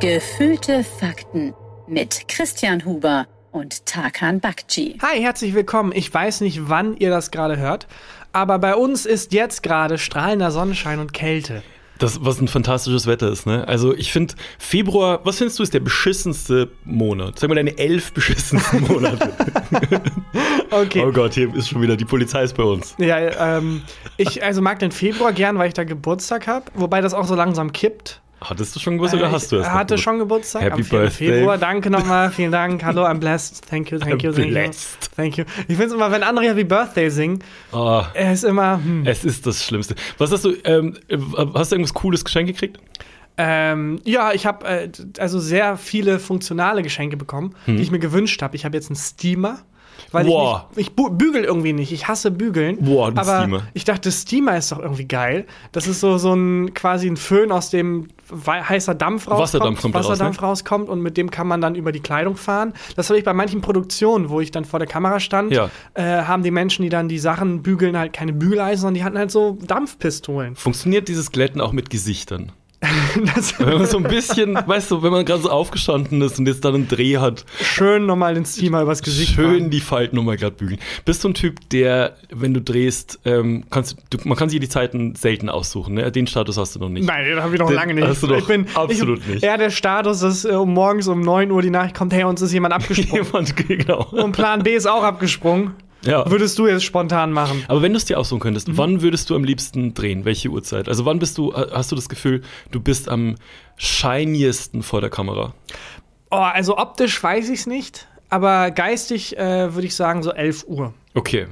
Gefühlte Fakten mit Christian Huber und Tarkan Bakci. Hi, herzlich willkommen. Ich weiß nicht, wann ihr das gerade hört, aber bei uns ist jetzt gerade strahlender Sonnenschein und Kälte. Das, was ein fantastisches Wetter ist, ne? Also ich finde, Februar, was findest du, ist der beschissenste Monat? Sag mal deine elf beschissensten Monate. Okay. Oh Gott, hier ist schon wieder, die Polizei ist bei uns. Ja, ähm, ich also mag den Februar gern, weil ich da Geburtstag habe, wobei das auch so langsam kippt. Hattest du schon Geburtstag oder Äh, hast du ich erst? noch hatte schon Geburtstag Happy am 4. Birthday. Februar. Danke nochmal, vielen Dank. Hallo, I'm blessed. Thank you, thank you, thank you. Thank you. Ich finde es immer, wenn andere Happy Birthday singen, Oh, er ist immer, hm. es ist das Schlimmste. Was hast du, ähm, hast du irgendwas cooles Geschenk gekriegt? Ähm, ja, ich habe äh, also sehr viele funktionale Geschenke bekommen, die ich mir gewünscht habe. Ich habe jetzt einen Steamer. Weil. Boah. ich, nicht, ich bügel irgendwie nicht. Ich hasse bügeln. Boah, ein aber Steamer. ich dachte, Steamer ist doch irgendwie geil. Das ist so, so ein quasi ein Föhn, aus dem heißer Dampf rauskommt. Wasserdampf kommt da raus, ne? Wasserdampf rauskommt und mit dem kann man dann über die Kleidung fahren. Das habe ich bei manchen Produktionen, wo ich dann vor der Kamera stand, Ja. äh, haben die Menschen, die dann die Sachen bügeln, halt keine Bügeleisen, sondern die hatten halt so Dampfpistolen. Funktioniert dieses Glätten auch mit Gesichtern? Das Wenn man so ein bisschen, weißt du, wenn man gerade so aufgestanden ist und jetzt dann einen Dreh hat, schön nochmal den Steamer übers Gesicht schön fahren. die Falten nochmal glatt bügeln. Bist du ein Typ, der, wenn du drehst, ähm, kannst du, man kann sich die Zeiten selten aussuchen, ne? Den Status hast du noch nicht. Nein, den habe ich noch Den lange nicht. hast du doch ich bin absolut ich, nicht. Ja, der Status ist äh, um morgens um 9 Uhr die Nachricht kommt, hey, uns ist jemand abgesprungen. Jemand, genau. Und Plan B ist auch abgesprungen. Ja. Würdest du jetzt spontan machen? Aber wenn du es dir aussuchen Mhm. könntest, wann würdest du am liebsten drehen? Welche Uhrzeit? Also wann bist du, hast du das Gefühl, du bist am shiniesten vor der Kamera? Oh, also optisch weiß ich es nicht, aber geistig äh, würde ich sagen so 11 Uhr. Okay.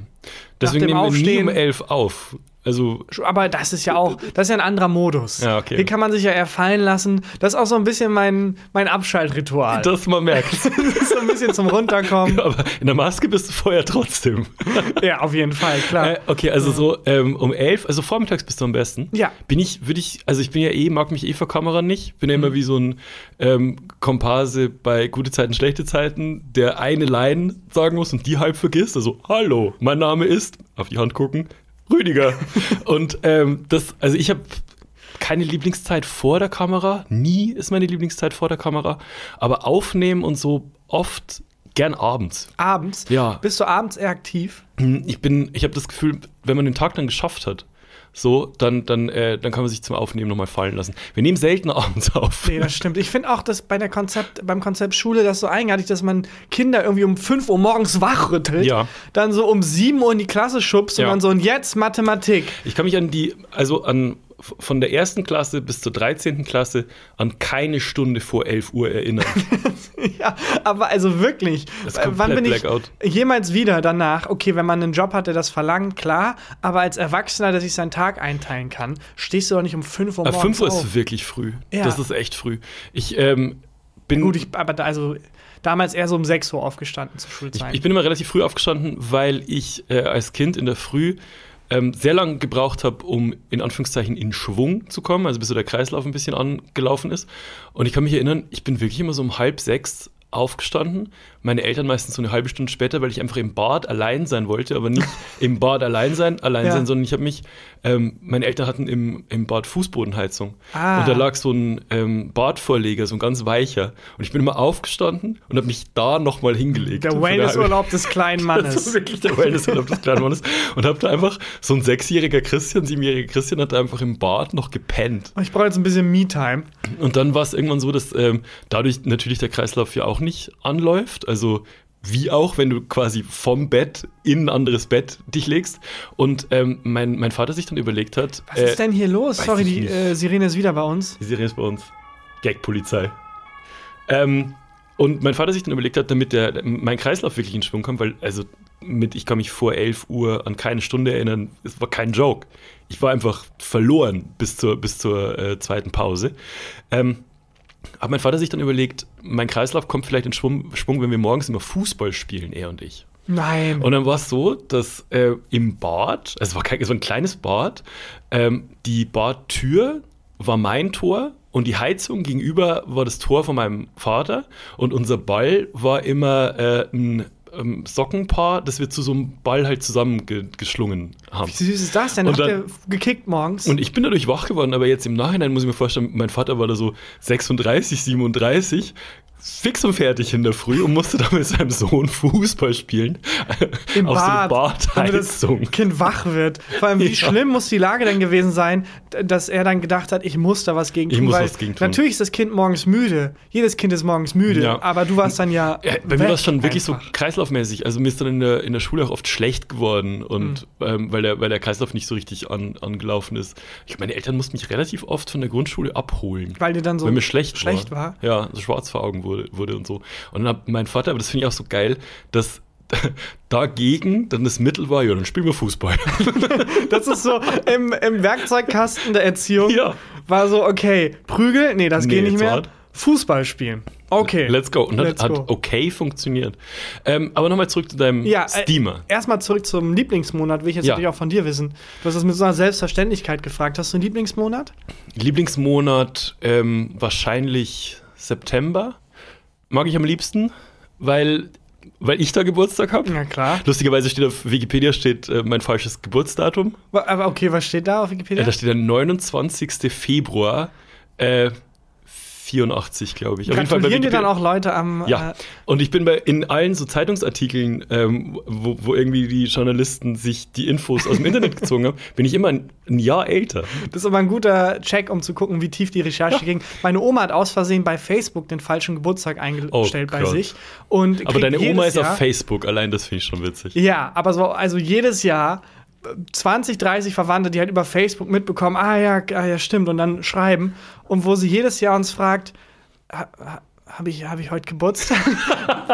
Deswegen nehmen wir nie um elf auf. Also, Aber das ist ja auch, das ist ja ein anderer Modus. Ja, okay. Hier kann man sich ja eher fallen lassen. Das ist auch so ein bisschen mein, mein Abschaltritual. dass man merkt. das ist so ein bisschen zum Runterkommen. Aber in der Maske bist du vorher trotzdem. ja, auf jeden Fall, klar. Äh, okay, also so ähm, um elf, also vormittags bist du am besten. Ja. Bin ich, würde ich, also ich bin ja eh, mag mich eh vor Kamera nicht. Bin ja Mhm. immer wie so ein ähm, Komparse bei gute Zeiten, schlechte Zeiten, der eine Line sagen muss und die halb vergisst. Also, hallo, mein Name ist, auf die Hand gucken, Rüdiger. und ähm, das, also ich habe keine Lieblingszeit vor der Kamera. Nie ist meine Lieblingszeit vor der Kamera. Aber aufnehmen und so oft gern abends. abends? Ja. Bist du abends eher aktiv? Ich bin, ich habe das Gefühl, wenn man den Tag dann geschafft hat, so, dann, dann, äh, dann kann man sich zum Aufnehmen nochmal fallen lassen. Wir nehmen selten abends auf. Nee, das stimmt. Ich finde auch, dass bei der Konzept, beim Konzept Schule das so eigenartig, dass man Kinder irgendwie um 5 Uhr morgens wachrüttelt, Ja. dann so um 7 Uhr in die Klasse schubst Ja. und dann so, und jetzt Mathematik. Ich kann mich an die, also an von der ersten Klasse bis zur 13. Klasse an keine Stunde vor 11 Uhr erinnern. ja, aber also wirklich. Das ist äh, Wann bin ich Blackout. jemals wieder danach, okay, wenn man einen Job hat, der das verlangt, klar, aber als Erwachsener, der sich seinen Tag einteilen kann, stehst du doch nicht um 5 Uhr Aber morgens 5 Uhr auf. ist wirklich früh. Ja. Das ist echt früh. Ich ähm, bin. Gut, ich, aber da, also damals eher so um 6 Uhr aufgestanden zur Ich, Schulzeit. ich bin immer relativ früh aufgestanden, weil ich äh, als Kind in der Früh ähm, sehr lange gebraucht habe, um in Anführungszeichen in Schwung zu kommen, also bis so der Kreislauf ein bisschen angelaufen ist. Und ich kann mich erinnern, ich bin wirklich immer so um halb sechs aufgestanden. Meine Eltern meistens so eine halbe Stunde später, weil ich einfach im Bad allein sein wollte, aber nicht im Bad allein sein, allein Ja. sein, sondern ich habe mich, ähm, meine Eltern hatten im, im Bad Fußbodenheizung. Ah. Und da lag so ein ähm, Badvorleger, so ein ganz weicher. Und ich bin immer aufgestanden und habe mich da nochmal hingelegt. der Wellnessurlaub des kleinen das war Mannes. wirklich der Wellnessurlaub des kleinen Mannes. Und hab da einfach, so ein sechsjähriger Christian, siebenjähriger Christian hat da einfach im Bad noch gepennt. Ich brauche jetzt ein bisschen Me-Time. Und dann war es irgendwann so, dass ähm, dadurch natürlich der Kreislauf ja auch nicht anläuft. Also wie auch, wenn du quasi vom Bett in ein anderes Bett dich legst. Und ähm, mein, mein Vater sich dann überlegt hat. Was ist denn hier los? Sorry, die nicht. äh, Sirene ist wieder bei uns. Die Serie ist bei uns. Gag-Polizei. Ähm, und mein Vater sich dann überlegt hat, damit der, mein Kreislauf wirklich in Schwung kommt, weil, also, mit, ich kann mich vor 11 Uhr an keine Stunde erinnern, es war kein Joke. Ich war einfach verloren bis zur, bis zur äh, zweiten Pause. Ähm, hat mein Vater sich dann überlegt, mein Kreislauf kommt vielleicht in Schwung, Schwung, wenn wir morgens immer Fußball spielen, er und ich. Nein. Und dann war es so, dass äh, im Bad, also es war, kein, war ein kleines Bad, ähm, die Badtür war mein Tor und die Heizung gegenüber war das Tor von meinem Vater und unser Ball war immer äh, ein ähm, Sockenpaar, das wir zu so einem Ball halt zusammengeschlungen haben. Wie süß ist das denn? Und Habt dann- ihr gekickt morgens? Und ich bin dadurch wach geworden, aber jetzt im Nachhinein muss ich mir vorstellen, mein Vater war da so 36, 37, fix und fertig in der Früh und musste da mit seinem Sohn Fußball spielen. Im auf Bad, so eine damit das Badheizung. Kind wach wird. Vor allem, wie Ja. schlimm muss die Lage dann gewesen sein, dass er dann gedacht hat, ich muss da was gegen Ich tun. muss weil was gegen tun. Natürlich ist das Kind morgens müde. Jedes Kind ist morgens müde. Ja. Aber du warst dann ja. Ja, bei mir war es schon wirklich einfach. so kreislaufmäßig. Also mir ist dann in der, in der Schule auch oft schlecht geworden und Mhm. ähm, weil, der, weil der Kreislauf nicht so richtig an, angelaufen ist. Ich, meine Eltern mussten mich relativ oft von der Grundschule abholen. Weil dir dann so weil mir schlecht, schlecht war. Ja, so schwarz vor Augen wurde, wurde und so. Und dann hat mein Vater, aber das finde ich auch so geil, dass dagegen dann das Mittel war, ja, dann spielen wir Fußball. Das ist so im, im Werkzeugkasten der Erziehung. Ja. War so, okay, Prügel, nee, das Nee, geht nicht mehr. hart. Fußball spielen. Okay. Let's go. Und das Let's hat go. okay funktioniert. Ähm, aber nochmal zurück zu deinem Ja, äh, Steamer. Erstmal zurück zum Lieblingsmonat, will ich jetzt Ja. natürlich auch von dir wissen. Du hast das mit so einer Selbstverständlichkeit gefragt. Hast du einen Lieblingsmonat? Lieblingsmonat ähm, wahrscheinlich September. Mag ich am liebsten, weil, weil ich da Geburtstag habe. Na klar. Lustigerweise steht auf Wikipedia steht äh, mein falsches Geburtsdatum. Aber okay, was steht da auf Äh, Wikipedia? da steht der 29. Februar äh, 84, glaube ich. Auf jeden Fall bei dir dann auch Leute am. Ja, Äh, und ich bin bei in allen so Zeitungsartikeln, ähm, wo, wo irgendwie die Journalisten sich die Infos aus dem Internet gezogen haben, bin ich immer ein, ein Jahr älter. das ist aber ein guter Check, um zu gucken, wie tief die Recherche ging. Meine Oma hat aus Versehen bei Facebook den falschen Geburtstag eingestellt Oh bei sich. Und Aber deine Oma ist Jahr, auf Facebook, allein das finde ich schon witzig. Ja, aber so, also jedes Jahr äh, 20, 30 Verwandte, die halt über Facebook mitbekommen, ah ja, ah ja, stimmt, und dann schreiben. Und wo sie jedes Jahr uns fragt, ha, ha, habe ich, hab ich heute Geburtstag?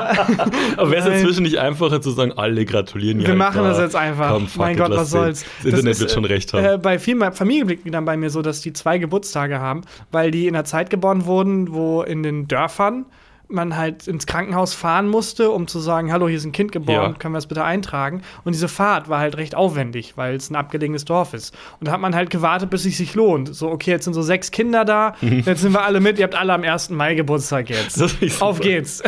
Aber wäre es inzwischen nicht einfacher zu sagen, alle gratulieren Wir halt machen da. das jetzt einfach. Komm, mein Gott, was soll's. Das Internet Das wird schon recht haben. Äh, bei vielen Familienmitgliedern bei mir so, dass die zwei Geburtstage haben, weil die in einer Zeit geboren wurden, wo in den Dörfern man halt ins Krankenhaus fahren musste, um zu sagen, hallo, hier ist ein Kind geboren, Ja. können wir es bitte eintragen? Und diese Fahrt war halt recht aufwendig, weil es ein abgelegenes Dorf ist. Und da hat man halt gewartet, bis es sich lohnt. So, okay, jetzt sind so sechs Kinder da, jetzt sind wir alle mit, ihr habt alle am 1. Mai Geburtstag jetzt. Das Auf geht's.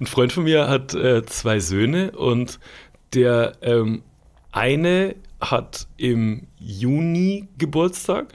Ein Freund von mir hat äh, zwei Söhne und der ähm, eine hat im Juni Geburtstag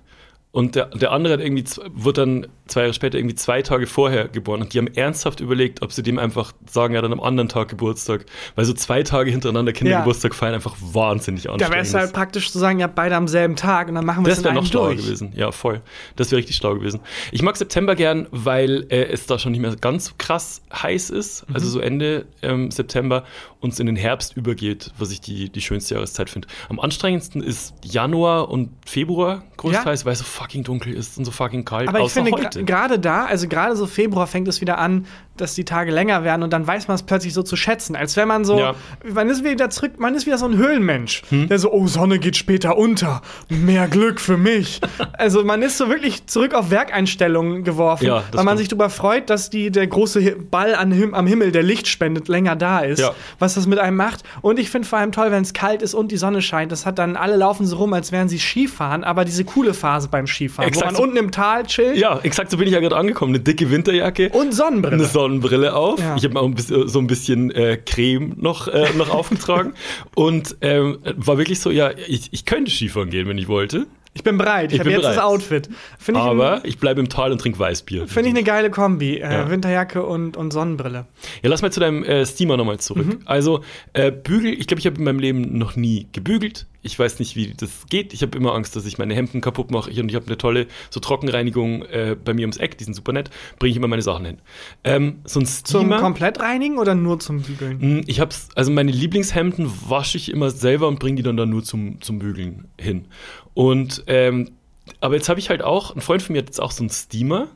und der, der andere hat irgendwie, wurde dann zwei Jahre später irgendwie zwei Tage vorher geboren und die haben ernsthaft überlegt, ob sie dem einfach sagen, hat dann am anderen Tag Geburtstag, weil so zwei Tage hintereinander Kindergeburtstag feiern einfach wahnsinnig Da anstrengend wäre es halt praktisch zu sagen, ihr habt beide am selben Tag und dann machen wir es Das wäre noch schlauer durch. gewesen. Ja, voll. Das wäre richtig schlau gewesen. Ich mag September gern, weil äh, es da schon nicht mehr ganz so krass heiß ist. Mhm. Also so Ende ähm, September und es in den Herbst übergeht, was ich die, die schönste Jahreszeit finde. Am anstrengendsten ist Januar und Februar großteils, weil es so fucking dunkel ist und so fucking kalt. Aber ich finde. Gerade da, also gerade so Februar fängt es wieder an, dass die Tage länger werden und dann weiß man es plötzlich so zu schätzen, als wenn man so, Ja. man ist wieder zurück, man ist wieder so ein Höhlenmensch, der so, oh Sonne geht später unter, mehr Glück für mich. also man ist so wirklich zurück auf Werkeinstellungen geworfen, Ja, weil man stimmt. sich darüber freut, dass die der große Ball an, am Himmel, der Licht spendet, länger da ist, Ja. was das mit einem macht. Und ich finde vor allem toll, wenn es kalt ist und die Sonne scheint. Das hat dann alle laufen so rum, als wären sie Skifahren, aber diese coole Phase beim Skifahren, Exakt wo man so. unten im Tal chillt. Ja, exakt so bin ich ja gerade angekommen. Eine dicke Winterjacke. Und Sonnenbrille. eine Sonnenbrille auf. Ja. Ich habe auch ein bisschen, so ein bisschen äh, Creme noch, äh, noch aufgetragen. Und ähm, war wirklich so, ja, ich, ich könnte Skifahren gehen, wenn ich wollte. Ich bin bereit. Ich, Ich habe jetzt das bereit. Outfit. Finde ich, Aber ich bleibe im Tal und trinke Weißbier. finde ich eine geile Kombi. Äh, Ja. Winterjacke und, und Sonnenbrille. Ja, lass mal zu deinem äh, Steamer nochmal zurück. Mhm. Also, äh, Bügel, ich glaube, ich habe in meinem Leben noch nie gebügelt. Ich weiß nicht, wie das geht. Ich habe immer Angst, dass ich meine Hemden kaputt mache. Ich, und ich habe eine tolle so Trockenreinigung äh, bei mir ums Eck, die sind super nett. Bringe ich immer meine Sachen hin. Ähm, so ein Zum Steamer. komplett reinigen oder nur zum Bügeln? Mm, Ich hab's, also meine Lieblingshemden wasche ich immer selber und bringe die dann, dann nur zum, zum Bügeln hin. Und ähm, aber jetzt habe ich halt auch, ein Freund von mir hat jetzt auch so einen Steamer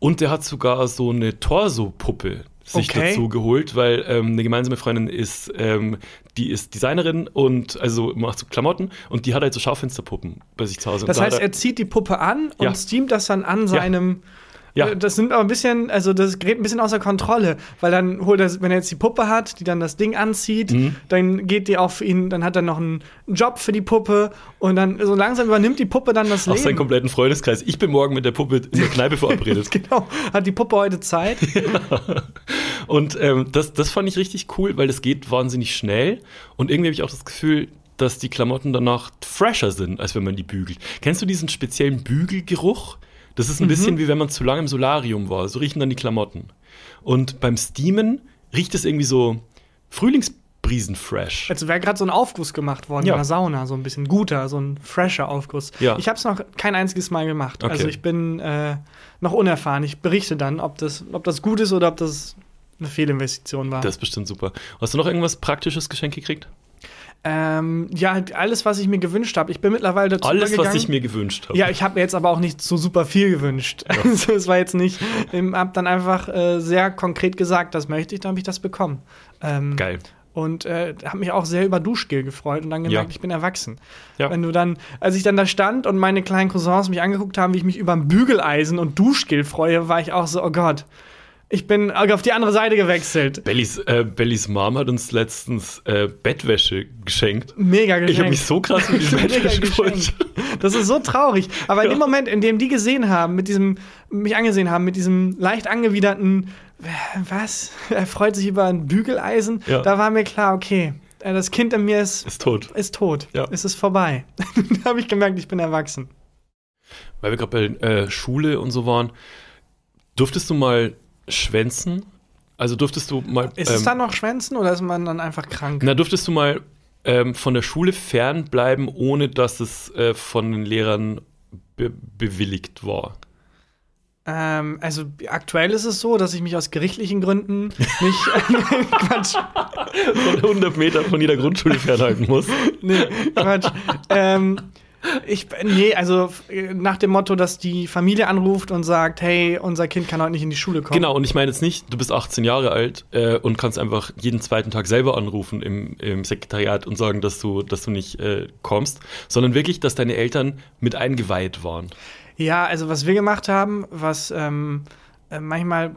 und der hat sogar so eine Torso-Puppe sich Okay. dazu geholt, weil ähm, eine gemeinsame Freundin ist, ähm, die ist Designerin und also macht so Klamotten und die hat halt so Schaufensterpuppen bei sich zu Hause. Das da heißt, er zieht die Puppe an und Ja. steamt das dann an seinem. Ja. Äh, Das sind aber ein bisschen, also das gerät ein bisschen außer Kontrolle, weil dann holt er, wenn er jetzt die Puppe hat, die dann das Ding anzieht, Mhm. dann geht die auch für ihn, dann hat er noch einen Job für die Puppe und dann so langsam übernimmt die Puppe dann das Auch seinen Leben. kompletten Freundeskreis. Ich bin morgen mit der Puppe in der Kneipe verabredet. Genau, hat die Puppe heute Zeit? Und ähm, das, das fand ich richtig cool, weil das geht wahnsinnig schnell. Und irgendwie habe ich auch das Gefühl, dass die Klamotten danach fresher sind, als wenn man die bügelt. Kennst du diesen speziellen Bügelgeruch? Das ist ein bisschen wie wenn man zu lange im Solarium war. So riechen dann die Klamotten. Und beim Steamen riecht es irgendwie so Frühlingsbrisen-fresh. Also wäre gerade so ein Aufguss gemacht worden Ja. in der Sauna, so ein bisschen guter, so ein fresher Aufguss. Ja. Ich habe es noch kein einziges Mal gemacht. Okay. Also ich bin äh, noch unerfahren. Ich berichte dann, ob das, ob das gut ist oder ob das eine Fehlinvestition war. Das ist bestimmt super. Hast du noch irgendwas praktisches Geschenk gekriegt? Ähm, ja, alles, was ich mir gewünscht habe. Ich bin mittlerweile dazu Alles, was übergegangen- ich mir gewünscht habe. Ja, ich habe mir jetzt aber auch nicht so super viel gewünscht. Also es war jetzt nicht, ich habe dann einfach äh, sehr konkret gesagt, das möchte ich, dann habe ich das bekommen. Ähm, Geil. Und äh, habe mich auch sehr über Duschgel gefreut und dann gemerkt, Ja. ich bin erwachsen. Ja. Wenn du dann, als ich dann da stand und meine kleinen Cousins mich angeguckt haben, wie ich mich über ein Bügeleisen und Duschgel freue, war ich auch so, oh Gott, ich bin auf die andere Seite gewechselt. Bellys, äh, Bellys Mom hat uns letztens äh, Bettwäsche geschenkt. Mega geschenkt. Ich habe mich so krass mit diesem Bettwäsche gefreut. Das ist so traurig. Aber in Ja. dem Moment, in dem die gesehen haben, mit diesem, mich angesehen haben, mit diesem leicht angewiderten, was? Er freut sich über ein Bügeleisen, Ja. da war mir klar, okay, äh, das Kind in mir ist, Ist tot. ist tot. Ja. Es ist vorbei. da habe ich gemerkt, ich bin erwachsen. Weil wir gerade bei äh, Schule und so waren. Durftest du mal schwänzen? Also durftest du mal. Ist es ähm, dann noch Schwänzen oder ist man dann einfach krank? na, durftest du mal ähm, von der Schule fernbleiben, ohne dass es äh, von den Lehrern be bewilligt war? Ähm, also aktuell ist es so, dass ich mich aus gerichtlichen Gründen nicht. Quatsch. Von 100 Meter von jeder Grundschule fernhalten muss. Nee, Quatsch. ähm, ich, nee, also äh, nach dem Motto, dass die Familie anruft und sagt, hey, unser Kind kann heute nicht in die Schule kommen. Genau, und ich meine jetzt nicht, du bist 18 Jahre alt äh, und kannst einfach jeden zweiten Tag selber anrufen im, im Sekretariat und sagen, dass du, dass du nicht äh, kommst, sondern wirklich, dass deine Eltern mit eingeweiht waren. Ja, also was wir gemacht haben, was ähm, äh, manchmal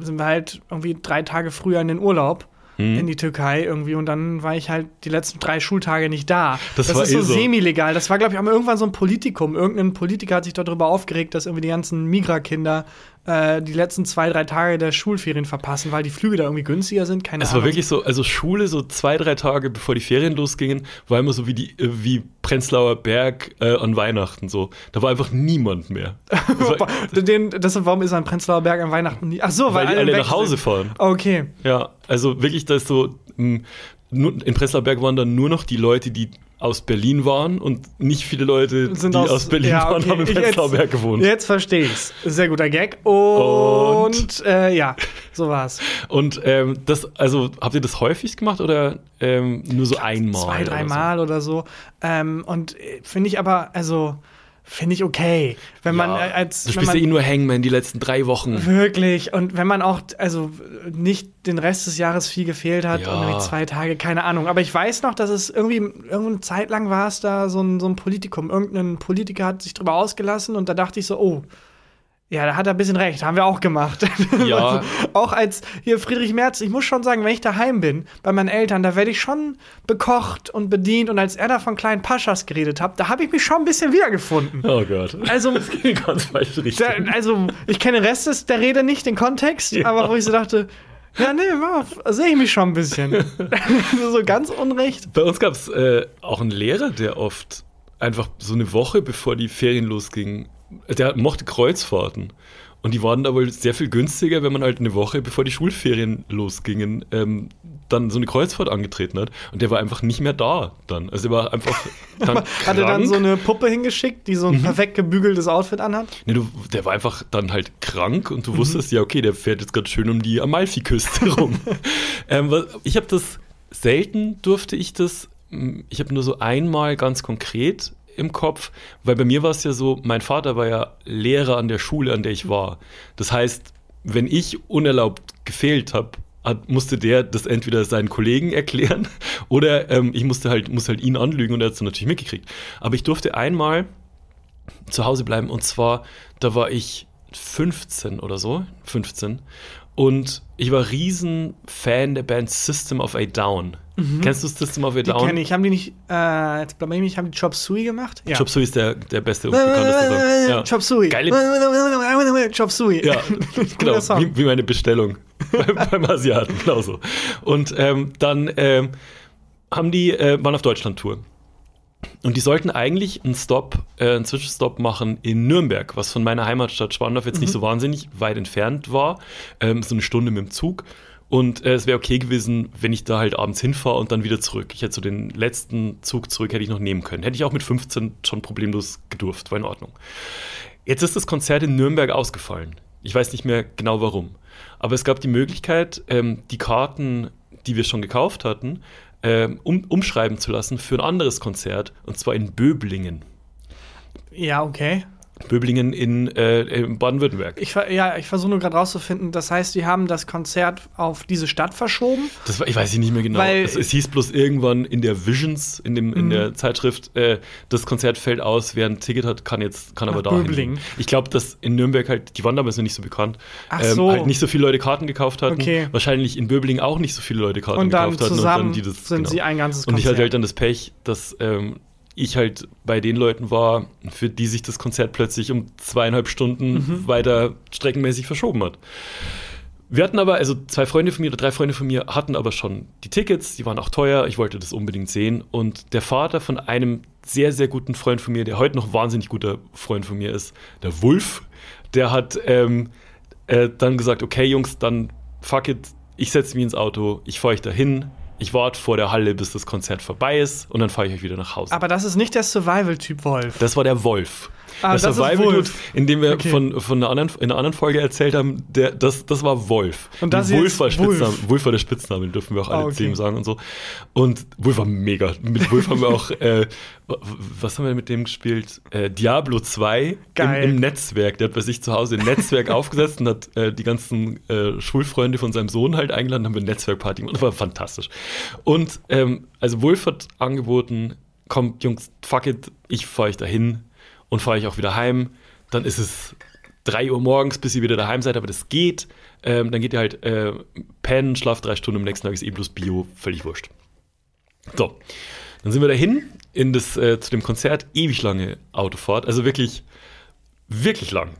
sind wir halt irgendwie drei Tage früher in den Urlaub. Hm. In die Türkei irgendwie und dann war ich halt die letzten drei Schultage nicht da. Das war ist eh so so. semi-legal. Das war, glaube ich, auch irgendwann so ein Politikum. Irgendein Politiker hat sich darüber aufgeregt, dass irgendwie die ganzen Migra-Kinder äh, die letzten zwei, drei Tage der Schulferien verpassen, weil die Flüge da irgendwie günstiger sind. Keine Es Ahnung. war wirklich so, also Schule so zwei, drei Tage bevor die Ferien losgingen, war immer so wie die äh, wie Prenzlauer Berg äh, an Weihnachten so. Da war einfach niemand mehr. Das war, Den, das, warum ist an Prenzlauer Berg an Weihnachten nie? Ach so, weil die alle nach Hause sind. fahren. Okay. Ja, also wirklich, da ist so, mh, in Prenzlauer Berg waren dann nur noch die Leute, die aus Berlin waren und nicht viele Leute, Sind die aus- aus, Berlin ja, waren, okay. haben in Prenzlauer Berg gewohnt. Jetzt verstehe ich's. Sehr guter Gag. Und, Und? Äh, ja, so war's. Und ähm, das, also habt ihr das häufig gemacht oder ähm, nur so einmal? Zwei, oder dreimal oder so. Ähm, und äh, finde ich aber, also, finde ich okay. Wenn man Ja, äh, als. du spielst man, ja eh nur Hangman die letzten drei Wochen. Wirklich. Und wenn man auch, also nicht den Rest des Jahres viel gefehlt hat Ja. und irgendwie zwei Tage, keine Ahnung. Aber ich weiß noch, dass es irgendwie, irgendeine Zeit lang war es da so ein, so ein Politikum. Irgendein Politiker hat sich drüber ausgelassen und da dachte ich so, oh. Ja, da hat er ein bisschen recht, haben wir auch gemacht. Ja. Also, auch als hier Friedrich Merz, ich muss schon sagen, wenn ich daheim bin, bei meinen Eltern, da werde ich schon bekocht und bedient. Und als er da von kleinen Paschas geredet hat, da habe ich mich schon ein bisschen wiedergefunden. Oh Gott. Also, Das ging in ganz falsche Richtung. da, also, ich kenne den Rest des, der Rede nicht, den Kontext, Ja. aber wo ich so dachte, ja, nee, sehe ich mich schon ein bisschen. so ganz unrecht. Bei uns gab es äh, auch einen Lehrer, der oft einfach so eine Woche bevor die Ferien losgingen, der mochte Kreuzfahrten. Und die waren da wohl sehr viel günstiger, wenn man halt eine Woche bevor die Schulferien losgingen, ähm, dann so eine Kreuzfahrt angetreten hat. Und der war einfach nicht mehr da dann. Also er war einfach dann Hat er dann so eine Puppe hingeschickt, die so ein perfekt gebügeltes Outfit anhat? Nee, du, der war einfach dann halt krank und du Mhm. wusstest, ja, okay, der fährt jetzt gerade schön um die Amalfiküste rum. ähm, was- ich habe das selten durfte ich das. mm, Ich habe nur so einmal ganz konkret im Kopf, weil bei mir war es ja so, mein Vater war ja Lehrer an der Schule, an der ich war. Das heißt, wenn ich unerlaubt gefehlt habe, hat, musste der das entweder seinen Kollegen erklären oder ähm, ich musste halt, musste halt ihn anlügen und er hat es natürlich mitgekriegt. Aber ich durfte einmal zu Hause bleiben und zwar, da war ich 15 oder so, 15. Und ich war riesen Fan der Band System of a Down. Kennst du System of a Mhm. Die Down? kenne ich. Haben die nicht, äh, jetzt blamier ich mich, haben die Chop Suey gemacht? Ja. Chop Suey ist der, der beste und bekannteste Song. Ja. Chop Suey. Geile- Chop Suey. Ja, genau, Song. wie, wie meine Bestellung beim, beim Asiaten, genauso. Und ähm, dann ähm, haben die, äh, waren auf Deutschland-Tour. Und die sollten eigentlich einen Stop, äh, einen Zwischenstopp machen in Nürnberg, was von meiner Heimatstadt Spandau jetzt nicht so wahnsinnig weit entfernt war. Ähm, so eine Stunde mit dem Zug. Und äh, es wäre okay gewesen, wenn ich da halt abends hinfahre und dann wieder zurück. Ich hätte so den letzten Zug zurück, hätte ich noch nehmen können. Hätte ich auch mit 15 schon problemlos gedurft, war in Ordnung. Jetzt ist das Konzert in Nürnberg ausgefallen. Ich weiß nicht mehr genau warum. Aber es gab die Möglichkeit, ähm, die Karten, die wir schon gekauft hatten, ähm, um, umschreiben zu lassen für ein anderes Konzert. Und zwar in Böblingen. Ja, okay. Böblingen in, äh, in Baden-Württemberg. Ich, ja, ich versuche nur gerade rauszufinden, das heißt, die haben das Konzert auf diese Stadt verschoben. Das war, ich weiß nicht mehr genau. Weil- es, es hieß bloß irgendwann in der Visions, in, dem, in der Zeitschrift, äh, das Konzert fällt aus, wer ein Ticket hat, kann jetzt, kann aber da Böblingen. Ich glaube, dass in Nürnberg halt, die waren damals noch nicht so bekannt, Ach ähm, so. halt nicht so viele Leute Karten gekauft hatten. Okay. Wahrscheinlich in Böblingen auch nicht so viele Leute Karten Und dann gekauft hatten. und dann die das, sind genau. sie ein ganzes Und ich hatte Konzert. halt dann das Pech, dass ähm, ich halt bei den Leuten war, für die sich das Konzert plötzlich um zweieinhalb Stunden Mhm. weiter streckenmäßig verschoben hat. Wir hatten aber, also zwei Freunde von mir oder drei Freunde von mir hatten aber schon die Tickets, die waren auch teuer, ich wollte das unbedingt sehen. Und der Vater von einem sehr, sehr guten Freund von mir, der heute noch wahnsinnig guter Freund von mir ist, der Wulf, der hat ähm, äh, dann gesagt, okay Jungs, dann fuck it, ich setze mich ins Auto, ich fahre euch dahin, ich warte vor der Halle, bis das Konzert vorbei ist und dann fahre ich euch wieder nach Hause. Aber das ist nicht der Survival-Typ Wolf. Das war der Wolf. Ah, der das ist Survival Dude, Wolf. in dem wir Okay. von, von einer anderen, in einer anderen Folge erzählt haben, der, das, das war Wolf. Und das Wolf war Spitzname. Wolf. Wolf war der Spitzname, den dürfen wir auch alle Ah, okay. sagen und so. Und Wolf war mega. Mit Wolf haben wir auch, äh, was haben wir mit dem gespielt? Äh, Diablo 2 im, im Netzwerk. Der hat bei sich zu Hause ein Netzwerk aufgesetzt und hat äh, die ganzen äh, Schulfreunde von seinem Sohn halt eingeladen, haben wir eine Netzwerkparty gemacht. Das war fantastisch. Und ähm, also Wolf hat angeboten, kommt Jungs, fuck it, ich fahre euch dahin und fahre ich auch wieder heim. Dann ist es 3 Uhr morgens, bis ihr wieder daheim seid, aber das geht. Ähm, dann geht ihr halt äh, pennen, schlaft drei Stunden, am nächsten Tag ist eh bloß Bio, völlig wurscht. So, dann sind wir dahin in das, äh, zu dem Konzert, ewig lange Autofahrt, also wirklich, wirklich lang.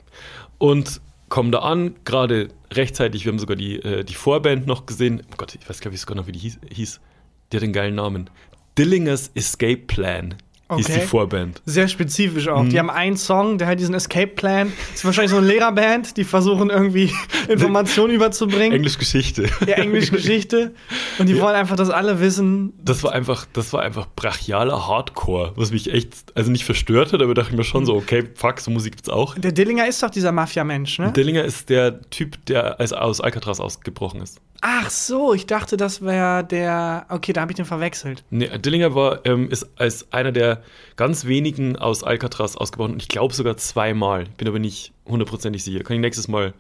Und kommen da an, gerade rechtzeitig, wir haben sogar die, äh, die Vorband noch gesehen. Oh Gott, ich weiß gar nicht sogar noch, wie die hieß. hieß. Die hat den geilen Namen. Dillingers Escape Plan hieß Okay. die Vorband. Sehr spezifisch auch. Mhm. Die haben einen Song, der hat diesen Escape-Plan. Das ist wahrscheinlich so eine Lehrerband, die versuchen irgendwie Informationen überzubringen. Englisch Geschichte. Ja, Englisch-Geschichte. Und die wollen einfach, dass alle wissen, Das war einfach, das war einfach brachialer Hardcore, was mich echt, also nicht verstört hat, aber dachte ich mir schon so, okay, fuck, so Musik gibt's auch. der Dillinger ist doch dieser Mafia-Mensch, ne? Dillinger ist der Typ, der als, aus Alcatraz ausgebrochen ist. Ach so, ich dachte, das wäre der. Okay, da habe ich den verwechselt. Nee, Dillinger war, ähm, ist als einer der ganz wenigen aus Alcatraz ausgebrochen und ich glaube sogar zweimal. Bin aber nicht hundertprozentig sicher. Kann ich nächstes Mal,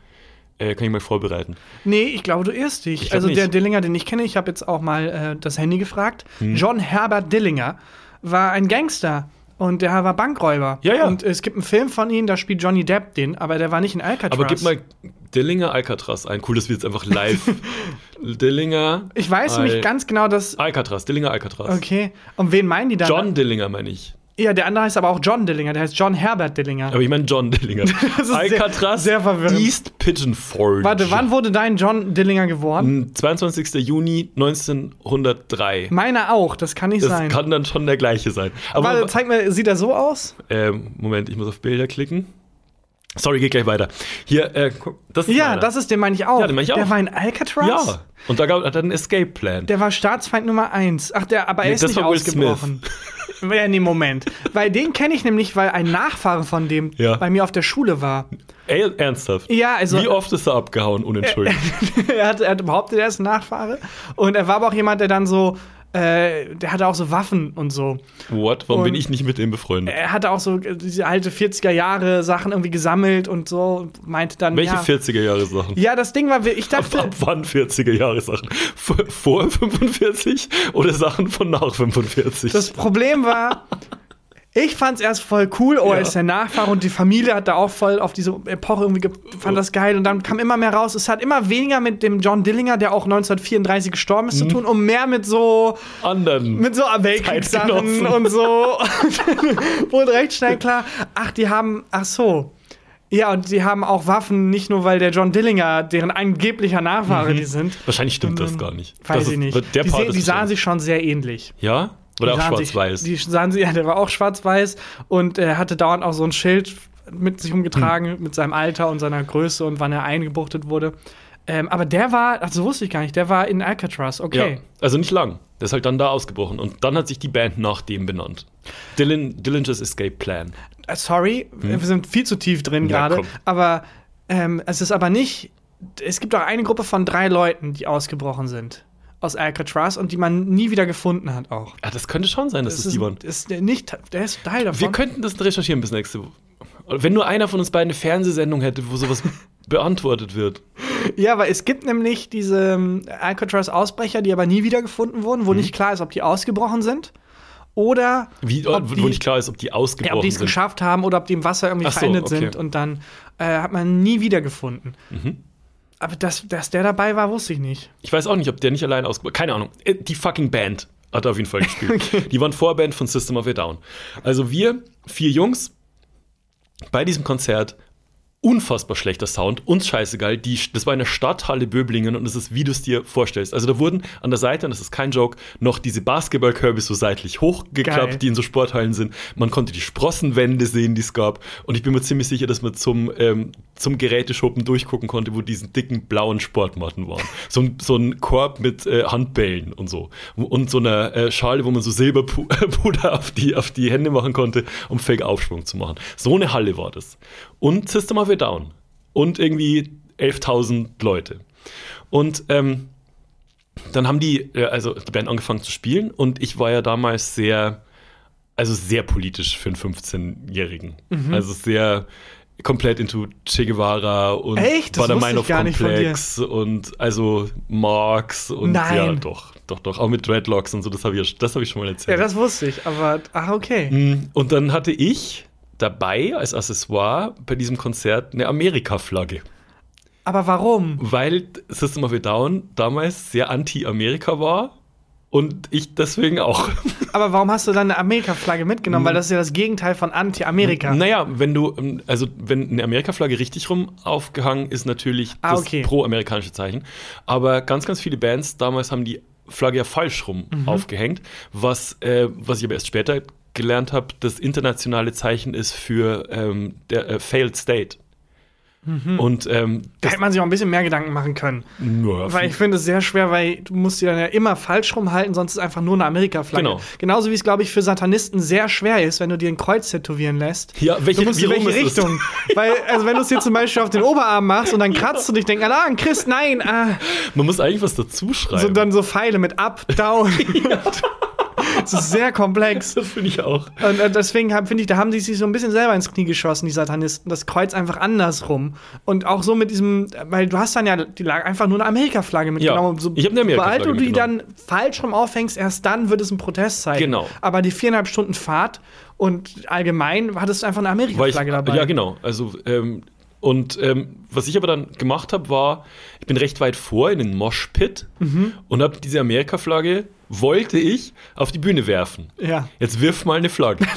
äh, kann ich mal vorbereiten. Nee, ich glaube, du irrst dich. Ich also der nicht. Dillinger, den ich kenne, ich habe jetzt auch mal äh, das Handy gefragt. Hm. John Herbert Dillinger war ein Gangster. Und der war Bankräuber. Ja, ja. Und es gibt einen Film von ihm, da spielt Johnny Depp den, aber der war nicht in Alcatraz. Aber gib mal Dillinger Alcatraz ein. Cool, dass wir jetzt einfach live. Dillinger. Ich weiß Al nämlich ganz genau, dass. Alcatraz, Dillinger Alcatraz. Okay. Und wen meinen die da? John Dillinger meine ich. Ja, der andere heißt aber auch John Dillinger. Der heißt John Herbert Dillinger. Aber ich meine John Dillinger. ist sehr- Alcatraz, sehr verwirrend. East Pigeon Forge. Warte, wann wurde dein John Dillinger geboren? 22. Juni 1903. Meiner auch, das kann nicht Das sein. kann dann schon der gleiche sein. Aber Warte, zeig mir, sieht er so aus? ähm, Moment, ich muss auf Bilder klicken. Sorry, geht gleich weiter. Hier, äh, guck, das ist Ja, meiner. das ist den meine ich auch. Ja, den meine ich Der auch. war in Alcatraz? Ja, und da gab, hat er einen Escape-Plan. Der war Staatsfeind Nummer eins. Ach, der, aber er Nee, ist das nicht ausgebrochen. Ja, nee, Moment. Weil den kenne ich nämlich, weil ein Nachfahre von dem Ja. bei mir auf der Schule war. Ey, ernsthaft? Ja, also Wie oft ist er abgehauen, unentschuldigt? er, hat, er hat behauptet, er ist ein Nachfahre. Und er war aber auch jemand, der dann so, äh, der hatte auch so Waffen und so. What? Warum bin und- ich nicht mit dem befreundet? Er hatte auch so äh, diese alte 40er Jahre Sachen irgendwie gesammelt und so und meinte dann. Welche ja, 40er Jahre Sachen? Ja, das Ding war, ich Ab, dachte. ab wann 40er Jahre Sachen? Vor 45 oder Sachen von nach 45? Das Problem war, Ich fand's erst voll cool, oh, er Ja. ist der Nachfahre und die Familie hat da auch voll auf diese Epoche irgendwie ge- fand das geil und dann kam immer mehr raus. Es hat immer weniger mit dem John Dillinger, der auch 1934 gestorben Mhm. ist, zu tun und mehr mit so Anderen. mit so Zeitgenossen. und so. Und wurde recht schnell klar, ach, die haben, ach so. Ja, und die haben auch Waffen, nicht nur weil der John Dillinger, deren angeblicher Nachfahre die sind. Wahrscheinlich stimmt das sondern- gar nicht. Weiß das ich ist- nicht. Die, die sahen sich schon sehr ähnlich. Ja? Oder auch schwarz-weiß? Die sahen sie, ja, der war auch schwarz-weiß und er hatte dauernd auch so ein Schild mit sich umgetragen Hm. mit seinem Alter und seiner Größe und wann er eingebuchtet wurde. Ähm, aber der war, ach, so wusste ich gar nicht, der war in Alcatraz, okay. Ja, also nicht lang. Der ist halt dann da ausgebrochen. Und dann hat sich die Band nach dem benannt. Dylan, Dillinger's Escape Plan. Äh, Sorry, wir sind viel zu tief drin Hm? Ja, gerade, aber ähm, es ist aber nicht, es gibt auch eine Gruppe von drei Leuten, die ausgebrochen sind aus Alcatraz und die man nie wieder gefunden hat auch. Ja, das könnte schon sein, dass das, ist, die waren. ist nicht, der ist Teil davon. Wir könnten das recherchieren bis nächste Woche. Wenn nur einer von uns beiden eine Fernsehsendung hätte, wo sowas beantwortet wird. Ja, aber es gibt nämlich diese ähm, Alcatraz-Ausbrecher, die aber nie wiedergefunden wurden, wo Mhm. nicht klar ist, ob die ausgebrochen sind oder Wie, ob wo die, nicht klar ist, ob die ja, ausgebrochen ob die es geschafft haben oder ob die im Wasser irgendwie so, verendet okay. sind und dann äh, hat man nie wiedergefunden. Mhm. Aber dass, dass der dabei war, wusste ich nicht. Ich weiß auch nicht, ob der nicht allein ausgebrochen Keine Ahnung. Äh, Die fucking Band hat er auf jeden Fall gespielt. Die waren Vorband von System of a Down. Also wir, vier Jungs, bei diesem Konzert, unfassbar schlechter Sound, uns scheißegal. Die, das war in der Stadthalle Böblingen und es ist, wie du es dir vorstellst. Also da wurden an der Seite, und das ist kein Joke, noch diese Basketballkörbe so seitlich hochgeklappt, Geil. die in so Sporthallen sind. Man konnte die Sprossenwände sehen, die es gab. Und ich bin mir ziemlich sicher, dass man zum, ähm, zum Geräteschuppen durchgucken konnte, wo diesen dicken blauen Sportmatten waren. So ein, so ein Korb mit äh, Handbällen und so. Und so einer äh, Schale, wo man so Silberpuder auf die, auf die Hände machen konnte, um Fake-Aufschwung zu machen. So eine Halle war das. Und System of a Down. Und irgendwie 11.000 Leute. Und ähm, dann haben die, äh, also die Band angefangen zu spielen und ich war ja damals sehr, also sehr politisch für einen 15-Jährigen. Mhm. Also sehr komplett into Che Guevara und Echt? Das dir. Komplex und also Marx und Nein. ja, doch, doch, doch, auch mit Dreadlocks und so, das habe ich, das hab ich schon mal Ja, erzählt. das wusste ich, aber ach, okay. Mm, Und dann hatte ich dabei als Accessoire bei diesem Konzert eine Amerika-Flagge. Aber warum? Weil System of a Down damals sehr anti-Amerika war und ich deswegen auch. Aber warum hast du dann eine Amerika-Flagge mitgenommen? Weil das ist ja das Gegenteil von Anti-Amerika. Naja, wenn du, ähm, also wenn eine Amerika-Flagge richtig rum aufgehangen ist, natürlich Ah, das okay. pro-amerikanische Zeichen. Aber ganz, ganz viele Bands damals haben die Flagge ja falsch rum Mhm. aufgehängt, was, äh, was ich aber erst später gelernt habe, das internationale Zeichen ist für ähm, der äh, Failed State. Und ähm, Da hätte man sich auch ein bisschen mehr Gedanken machen können. nur Weil ich finde es sehr schwer, weil du musst die dann ja immer falsch rumhalten, sonst ist es einfach nur eine Amerika-Flagge. Genau. Genauso wie es, glaube ich, für Satanisten sehr schwer ist, wenn du dir ein Kreuz tätowieren lässt. Ja, welche- du musst wie in welche? Richtung? weil, also wenn du es dir zum Beispiel auf den Oberarm machst und dann kratzt du dich, denkst, ah, ein Christ, nein, ah. man muss eigentlich was dazu schreiben. So dann so Pfeile mit up, down. Das ist sehr komplex. das finde ich auch. Und äh, deswegen finde ich, da haben die sich so ein bisschen selber ins Knie geschossen, die Satanisten. Das Kreuz einfach andersrum. Und auch so mit diesem, weil du hast dann ja, die einfach nur eine Amerika-Flagge mitgenommen. Ja, so, ich hab eine Amerika-Flagge Sobald du die dann falsch rum aufhängst, erst dann wird es ein Protest zeigen. Genau. Aber die viereinhalb Stunden Fahrt und allgemein hattest du einfach eine Amerika-Flagge dabei. Ja, genau. Also, ähm, und ähm, was ich aber dann gemacht habe, war, ich bin recht weit vor in den Moshpit Mhm. und habe diese Amerika-Flagge, wollte ich, auf die Bühne werfen. Ja, Jetzt wirf mal eine Flagge.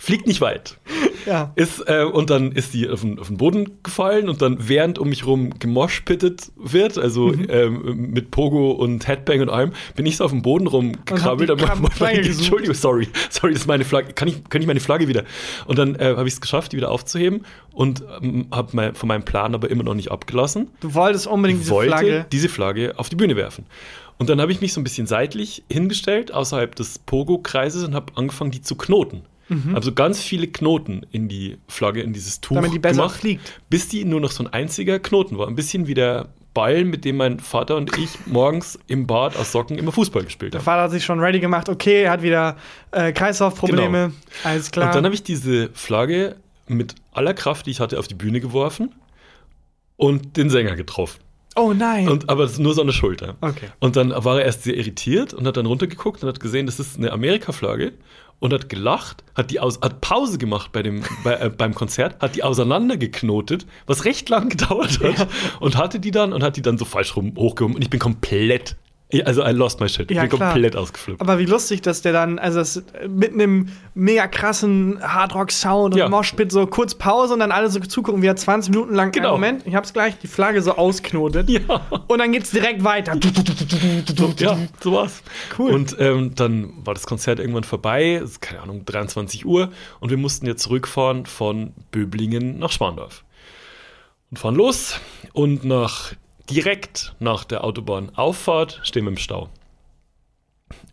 Fliegt nicht weit. ja. Ist, äh, und dann ist die auf den, auf den Boden gefallen und dann während um mich rum gemoshpittet wird, also Mhm. ähm, mit Pogo und Headbang und allem, bin ich so auf dem Boden rumgekrabbelt. Und hab die. Entschuldigung, sorry, sorry, das ist meine Flagge. Kann ich, kann ich meine Flagge wieder? Und dann äh, habe ich es geschafft, die wieder aufzuheben und ähm, habe mein, von meinem Plan aber immer noch nicht abgelassen Du wolltest unbedingt diese wollte Flagge. diese Flagge auf die Bühne werfen. Und dann habe ich mich so ein bisschen seitlich hingestellt, außerhalb des Pogo-Kreises und habe angefangen, die zu knoten. Also ganz viele Knoten in die Flagge, in dieses Tuch Mhm. Damit die besser gemacht, fliegt. bis die nur noch so ein einziger Knoten war. Ein bisschen wie der Ball, mit dem mein Vater und ich morgens im Bad aus Socken immer Fußball gespielt Der haben. Vater hat sich schon ready gemacht. Okay, er hat wieder äh, Kreislaufprobleme. Alles klar. Genau. Und dann habe ich diese Flagge mit aller Kraft, die ich hatte, auf die Bühne geworfen und den Sänger getroffen. Oh nein. Und, aber nur so der Schulter. Okay. Und dann war er erst sehr irritiert und hat dann runtergeguckt und hat gesehen, das ist eine Amerika-Flagge. und hat gelacht, hat die aus, hat Pause gemacht bei dem, bei, äh, beim Konzert, hat die auseinandergeknotet, was recht lang gedauert hat, Ja. und hatte die dann und hat die dann so falsch rum hochgehoben und ich bin komplett, also I lost my shit. Ich Ja, bin klar. komplett ausgeflippt. Aber wie lustig, dass der dann, also das, mit einem mega krassen Hardrock-Sound und Ja. Moshpit so kurz Pause und dann alle so zugucken, wie er 20 Minuten lang, Genau. Moment, ich hab's gleich, die Flagge so ausknotet. Ja. Und dann geht's direkt weiter. So, ja, so war's. Cool. Und ähm, dann war das Konzert irgendwann vorbei, keine Ahnung, 23 Uhr und wir mussten jetzt zurückfahren von Böblingen nach Schwandorf. Und fahren los und nach direkt nach der Autobahnauffahrt stehen wir im Stau.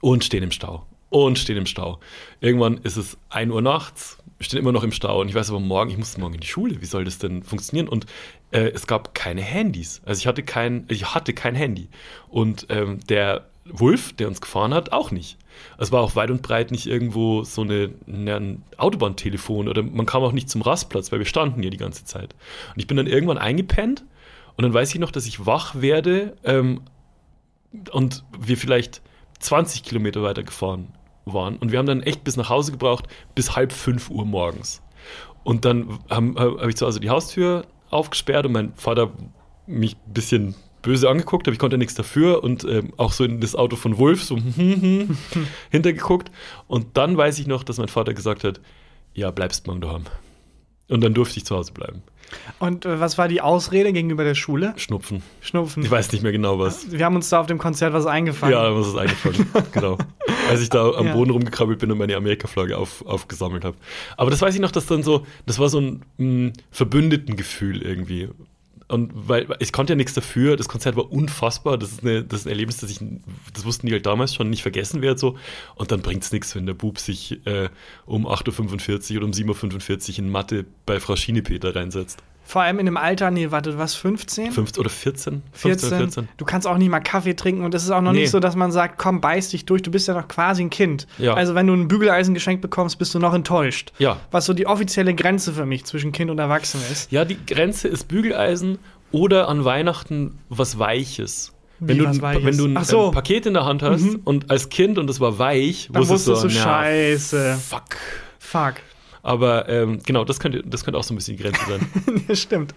Und stehen im Stau. Und stehen im Stau. Irgendwann ist es 1 Uhr nachts, wir stehen immer noch im Stau und ich weiß aber morgen, ich muss morgen in die Schule, wie soll das denn funktionieren? Und äh, es gab keine Handys. Also ich hatte kein, ich hatte kein Handy. Und ähm, der Wolf, der uns gefahren hat, auch nicht. Es war auch weit und breit nicht irgendwo so eine, eine, ein Autobahntelefon oder man kam auch nicht zum Rastplatz, weil wir standen hier die ganze Zeit. Und ich bin dann irgendwann eingepennt und dann weiß ich noch, dass ich wach werde ähm, und wir vielleicht 20 Kilometer weiter gefahren waren. Und wir haben dann echt bis nach Hause gebraucht, bis halb fünf Uhr morgens. Und dann habe hab ich zu Hause die Haustür aufgesperrt und mein Vater mich ein bisschen böse angeguckt, aber ich konnte nichts dafür und ähm, auch so in das Auto von Wolf so hintergeguckt. Und dann weiß ich noch, dass mein Vater gesagt hat, ja, bleibst morgen daheim. Und dann durfte ich zu Hause bleiben. Und äh, was war die Ausrede gegenüber der Schule? Schnupfen. Schnupfen. Ich weiß nicht mehr genau was. Wir haben uns da auf dem Konzert was eingefangen. Ja, da ist es eingefallen. genau. Als ich da am Ja. Boden rumgekrabbelt bin und meine Amerika-Flagge auf, aufgesammelt habe. Aber das weiß ich noch, dass dann so, das war so ein mh, Verbündetengefühl irgendwie. Und weil ich konnte ja nichts dafür, das Konzert war unfassbar. Das ist, eine, das ist ein Erlebnis, das ich, das wussten die halt damals schon, nicht vergessen wird so. Und dann bringt es nichts, wenn der Bub sich äh, um 8.45 Uhr oder um 7.45 Uhr in Mathe bei Frau Schienepeter reinsetzt. Vor allem in dem Alter, nee, warte, was, 15? 15 oder 14? 15 oder 14? Du kannst auch nicht mal Kaffee trinken und es ist auch noch Nee. nicht so, dass man sagt, komm, beiß dich durch, du bist ja noch quasi ein Kind. Ja. Also wenn du ein Bügeleisen geschenkt bekommst, bist du noch enttäuscht. Ja. Was so die offizielle Grenze für mich zwischen Kind und Erwachsenen ist. Ja, die Grenze ist Bügeleisen oder an Weihnachten was Weiches. Wenn Wie du, ein- Weiches? wenn du ein, so. ein Paket in der Hand hast Mhm. und als Kind und es war weich, Dann wusstest du, na, scheiße. Fuck. Fuck. Aber ähm, genau, das könnte, das könnte auch so ein bisschen die Grenze sein. das stimmt.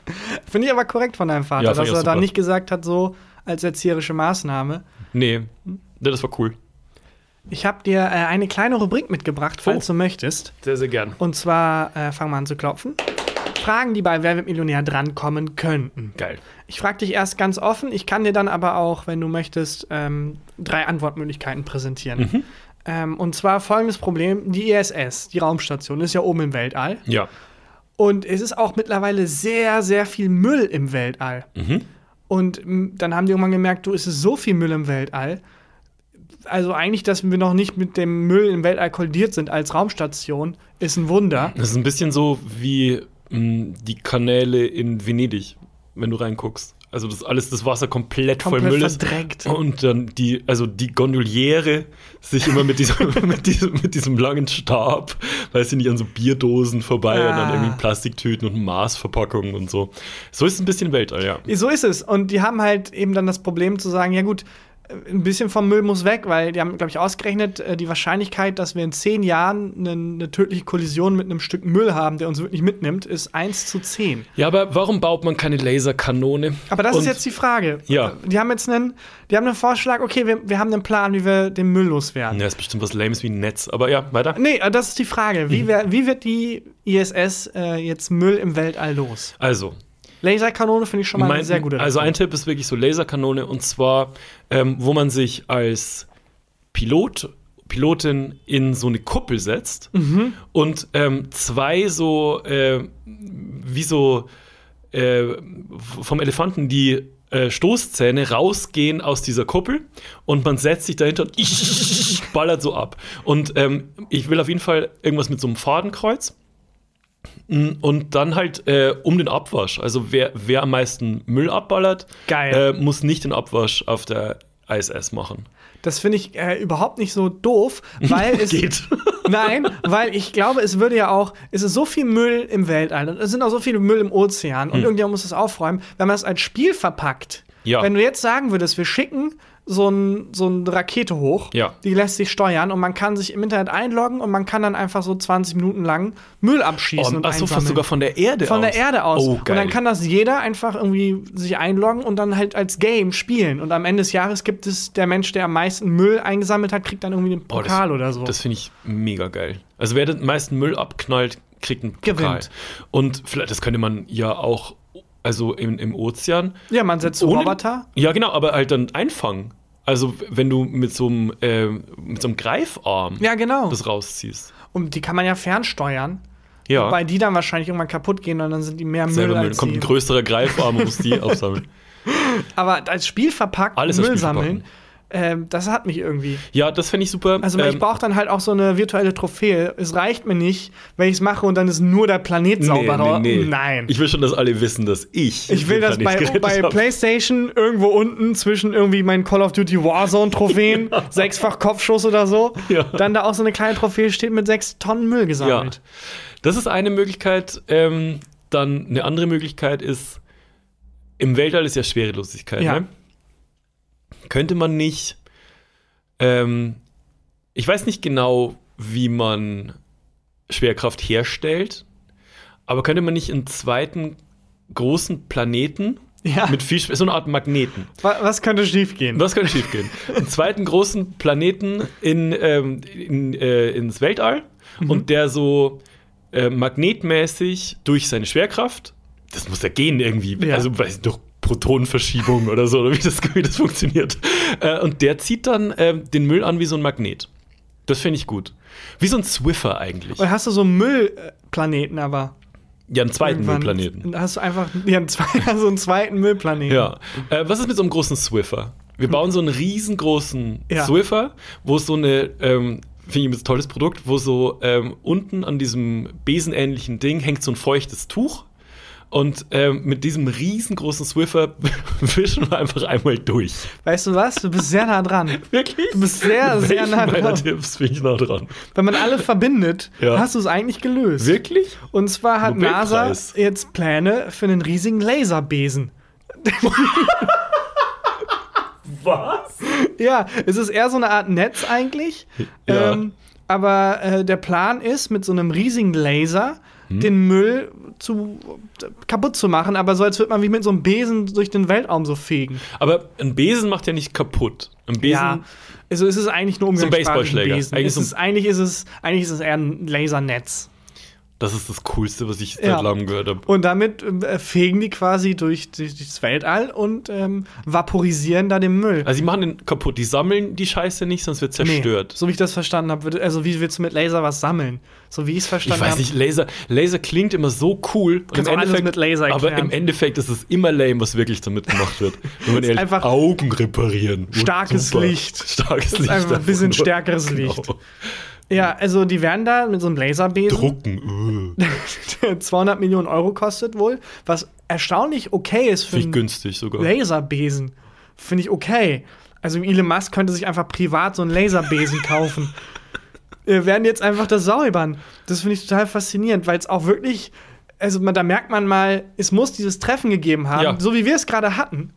Finde ich aber korrekt von deinem Vater, Ja, dass er da nicht gesagt hat, so als erzieherische Maßnahme. nee, nee, das war cool. Ich habe dir äh, eine kleine Rubrik mitgebracht, falls Oh. du möchtest. Sehr, sehr gern. Und zwar, äh, fangen wir an zu klopfen. Fragen, die bei Wer wird Millionär drankommen könnten. Geil. Ich frage dich erst ganz offen, ich kann dir dann aber auch, wenn du möchtest, ähm, drei Antwortmöglichkeiten präsentieren. Mhm. Ähm, und zwar folgendes Problem: Die ISS, die Raumstation, ist ja oben im Weltall. Ja. Und es ist auch mittlerweile sehr, sehr viel Müll im Weltall. Mhm. Und m, dann haben die irgendwann gemerkt, du, es ist so viel Müll im Weltall. Also eigentlich, dass wir noch nicht mit dem Müll im Weltall kollidiert sind als Raumstation, ist ein Wunder. Das ist ein bisschen so wie mh, die Kanäle in Venedig, wenn du reinguckst. Also das alles, das Wasser komplett, voll Komplett Müll ist. Und dann die, also die Gondoliere sich immer mit diesem, mit diesem, mit diesem langen Stab, weiß ich nicht, an so Bierdosen vorbei und dann Ah. irgendwie Plastiktüten und Maßverpackungen und so. So ist es ein bisschen Weltall, ja. So ist es. Und die haben halt eben dann das Problem zu sagen, ja gut, ein bisschen vom Müll muss weg, weil die haben, glaube ich, ausgerechnet, äh, die Wahrscheinlichkeit, dass wir in zehn Jahren eine, eine tödliche Kollision mit einem Stück Müll haben, der uns wirklich mitnimmt, ist 1 zu 10. Ja, aber warum baut man keine Laserkanone? Aber das Und- ist jetzt die Frage. Ja. Die haben jetzt einen, die haben einen Vorschlag, okay, wir, wir haben einen Plan, wie wir den Müll loswerden. Ja, ist bestimmt was Lames wie ein Netz. Aber ja, weiter. Nee, äh, das ist die Frage. Mhm. Wie, wer, wie wird die ISS äh, jetzt Müll im Weltall los? Also, Laserkanone finde ich schon mal Mein- eine sehr gute Also ein. Tipp ist wirklich so Laserkanone und zwar, ähm, wo man sich als Pilot, Pilotin in so eine Kuppel setzt Mhm. und ähm, zwei so, äh, wie so äh, vom Elefanten die äh, Stoßzähne rausgehen aus dieser Kuppel und man setzt sich dahinter und ballert so ab. Und ähm, ich will auf jeden Fall irgendwas mit so einem Fadenkreuz. Mm, Und dann halt äh, um den Abwasch. Also wer, wer am meisten Müll abballert, äh, muss nicht den Abwasch auf der ISS machen. Das finde ich äh, überhaupt nicht so doof, weil es. Geht. Nein, weil ich glaube, es würde ja auch, es ist so viel Müll im Weltall und es sind auch so viele Müll im Ozean und irgendjemand muss das aufräumen, wenn man es als Spiel verpackt. Hm. Ja. Wenn du jetzt sagen würdest, wir schicken so, ein, so eine Rakete hoch. Ja. Die lässt sich steuern und man kann sich im Internet einloggen und man kann dann einfach so 20 Minuten lang Müll abschießen. und Oh, Achso, einsammeln. sogar von der Erde Von aus. der Erde aus. Oh, und geil. dann kann das jeder einfach irgendwie sich einloggen und dann halt als Game spielen. Und am Ende des Jahres gibt es der Mensch, der am meisten Müll eingesammelt hat, kriegt dann irgendwie den Oh, das- Pokal oder so. Das finde ich mega geil. Also wer den meisten Müll abknallt, kriegt einen Pokal. Gewinnt. Und vielleicht, das könnte man ja auch, also im, im Ozean. ja, man setzt so Roboter. Ja, genau, aber halt dann einfangen. Also wenn du mit so einem, äh, mit so einem Greifarm Ja, genau. das rausziehst. Und die kann man ja fernsteuern. Ja. Wobei die dann wahrscheinlich irgendwann kaputt gehen und dann sind die mehr Müll Selber Müll. als Dann kommt ein größerer Greifarm und muss die aufsammeln. Aber als Spiel verpackt Alles Müll sammeln, verpacken. Ähm, das hat mich irgendwie. Ja, das fände ich super. Also ich Ähm, brauche dann halt auch so eine virtuelle Trophäe. Es reicht mir nicht, wenn ich es mache und dann ist nur der Planet sauber. Nein. Ich will schon, dass alle wissen, dass ich. Ich will den das Planet bei, bei. PlayStation irgendwo unten zwischen irgendwie meinen Call of Duty Warzone Trophäen, sechsfach Kopfschuss oder so, Ja. dann da auch so eine kleine Trophäe steht mit sechs Tonnen Müll Ja. gesammelt. Das ist eine Möglichkeit. Ähm, dann eine andere Möglichkeit ist, im Weltall ist ja Schwerelosigkeit. Ja. Ne? Könnte man nicht, ähm, ich weiß nicht genau, wie man Schwerkraft herstellt, aber könnte man nicht einen zweiten großen Planeten Ja. mit viel, so eine Art Magneten. Wa- Was könnte schiefgehen? Was könnte schiefgehen? Einen zweiten großen Planeten in, ähm, in, äh, ins Weltall Mhm. und der so äh, magnetmäßig durch seine Schwerkraft, das muss ja gehen irgendwie, Ja. also weiß ich, durch Protonenverschiebung oder so, oder wie das, wie das funktioniert. Äh, und der zieht dann ähm, den Müll an wie so ein Magnet. Das finde ich gut. Wie so ein Swiffer eigentlich. Oder hast du so einen Müllplaneten aber? Ja, einen zweiten Irgendwann Müllplaneten. Hast du einfach ja, einen, zwei, also einen zweiten Müllplaneten. Ja. Äh, was ist mit so einem großen Swiffer? Wir bauen so einen riesengroßen Ja. Swiffer, wo es so eine, ähm, finde ich ein tolles Produkt, wo so ähm, unten an diesem besenähnlichen Ding hängt so ein feuchtes Tuch. Und ähm, mit diesem riesengroßen Swiffer wischen wir einfach einmal durch. Weißt du was? Du bist sehr nah dran. Wirklich? Du bist sehr, sehr nah meiner dran. Tipps bin ich nah dran? Wenn man alle verbindet, Ja. hast du es eigentlich gelöst. Wirklich? Und zwar hat NASA jetzt Pläne für einen riesigen Laserbesen. Was? Ja, es ist eher so eine Art Netz eigentlich. Ja. Ähm, aber äh, der Plan ist, mit so einem riesigen Laser Hm? den Müll zu, kaputt zu machen, aber so als würde man wie mit so einem Besen durch den Weltraum so fegen. Aber ein Besen macht ja nicht kaputt. Ein Besen. ja, also es ist eigentlich nur umgangssprachlich ein Baseballschläger. Besen. Eigentlich es so ist, eigentlich, ist es, eigentlich ist es eher ein Lasernetz. Das ist das Coolste, was ich seit Ja. langem gehört habe. Und damit äh, fegen die quasi durch, durch das Weltall und ähm, vaporisieren da den Müll. Also, die machen den kaputt. Die sammeln die Scheiße nicht, sonst wird Nee, zerstört. so wie ich das verstanden habe, also wie willst du mit Laser was sammeln? So wie ich es Ich verstanden weiß habe. nicht, Laser, Laser klingt immer so cool. Und Kannst auch alles mit Laser aber erklären. im Endeffekt ist es immer lame, was wirklich damit gemacht wird. Wenn man ehrlich einfach Augen reparieren. Starkes Licht. Starkes Licht. einfach ein bisschen nur. stärkeres Licht. Ja, also die werden da mit so einem Laserbesen, Drucken. Äh. der 200 Millionen Euro kostet wohl, was erstaunlich okay ist für Finde ich günstig sogar. Laserbesen. Finde ich okay. Also Elon Musk könnte sich einfach privat so einen Laserbesen kaufen. Wir werden jetzt einfach das säubern. Das finde ich total faszinierend, weil es auch wirklich, also man, da merkt man mal, es muss dieses Treffen gegeben haben, Ja. so wie wir es gerade hatten.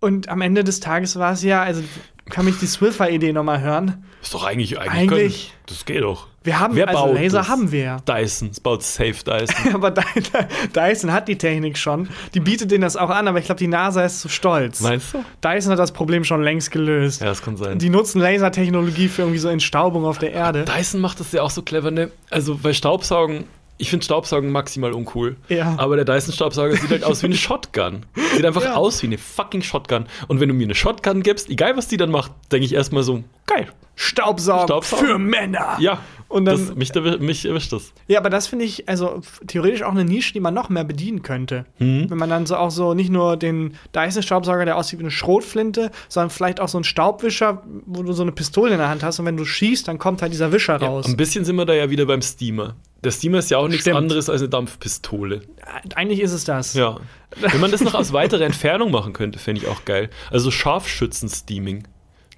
Und am Ende des Tages war es ja, also kann mich die Swiffer-Idee nochmal hören. Ist doch eigentlich eigentlich. Eigentlich- das geht doch. Wir haben, Wer also Laser haben wir. Dyson. Es baut safe Dyson. Aber Dy- Dyson hat die Technik schon. Die bietet denen das auch an, aber ich glaube, die NASA ist zu stolz. Meinst du? Dyson hat das Problem schon längst gelöst. Ja, das kann sein. Die nutzen Lasertechnologie für irgendwie so Entstaubung auf der Erde. Dyson macht das ja auch so clever, ne? Also bei Staubsaugen, ich finde Staubsaugen maximal uncool. Ja. Aber der Dyson-Staubsauger sieht halt aus wie eine Shotgun. Sieht einfach Ja. aus wie eine fucking Shotgun. Und wenn du mir eine Shotgun gibst, egal was die dann macht, denke ich erstmal so, geil. Staubsaugen, Staubsaugen. für Männer. Ja. Und dann- das, mich, mich erwischt das. Ja, aber das finde ich also theoretisch auch eine Nische, die man noch mehr bedienen könnte. Mhm. Wenn man dann so auch so nicht nur den Dyson-Staubsauger, der aussieht wie eine Schrotflinte, sondern vielleicht auch so einen Staubwischer, wo du so eine Pistole in der Hand hast und wenn du schießt, dann kommt halt dieser Wischer Ja, raus. ein bisschen sind wir da ja wieder beim Steamer. Der Steamer ist ja auch nichts Stimmt. anderes als eine Dampfpistole. Eigentlich ist es das. Ja. Wenn man das noch aus weiterer Entfernung machen könnte, fände ich auch geil. Also Scharfschützen-Steaming.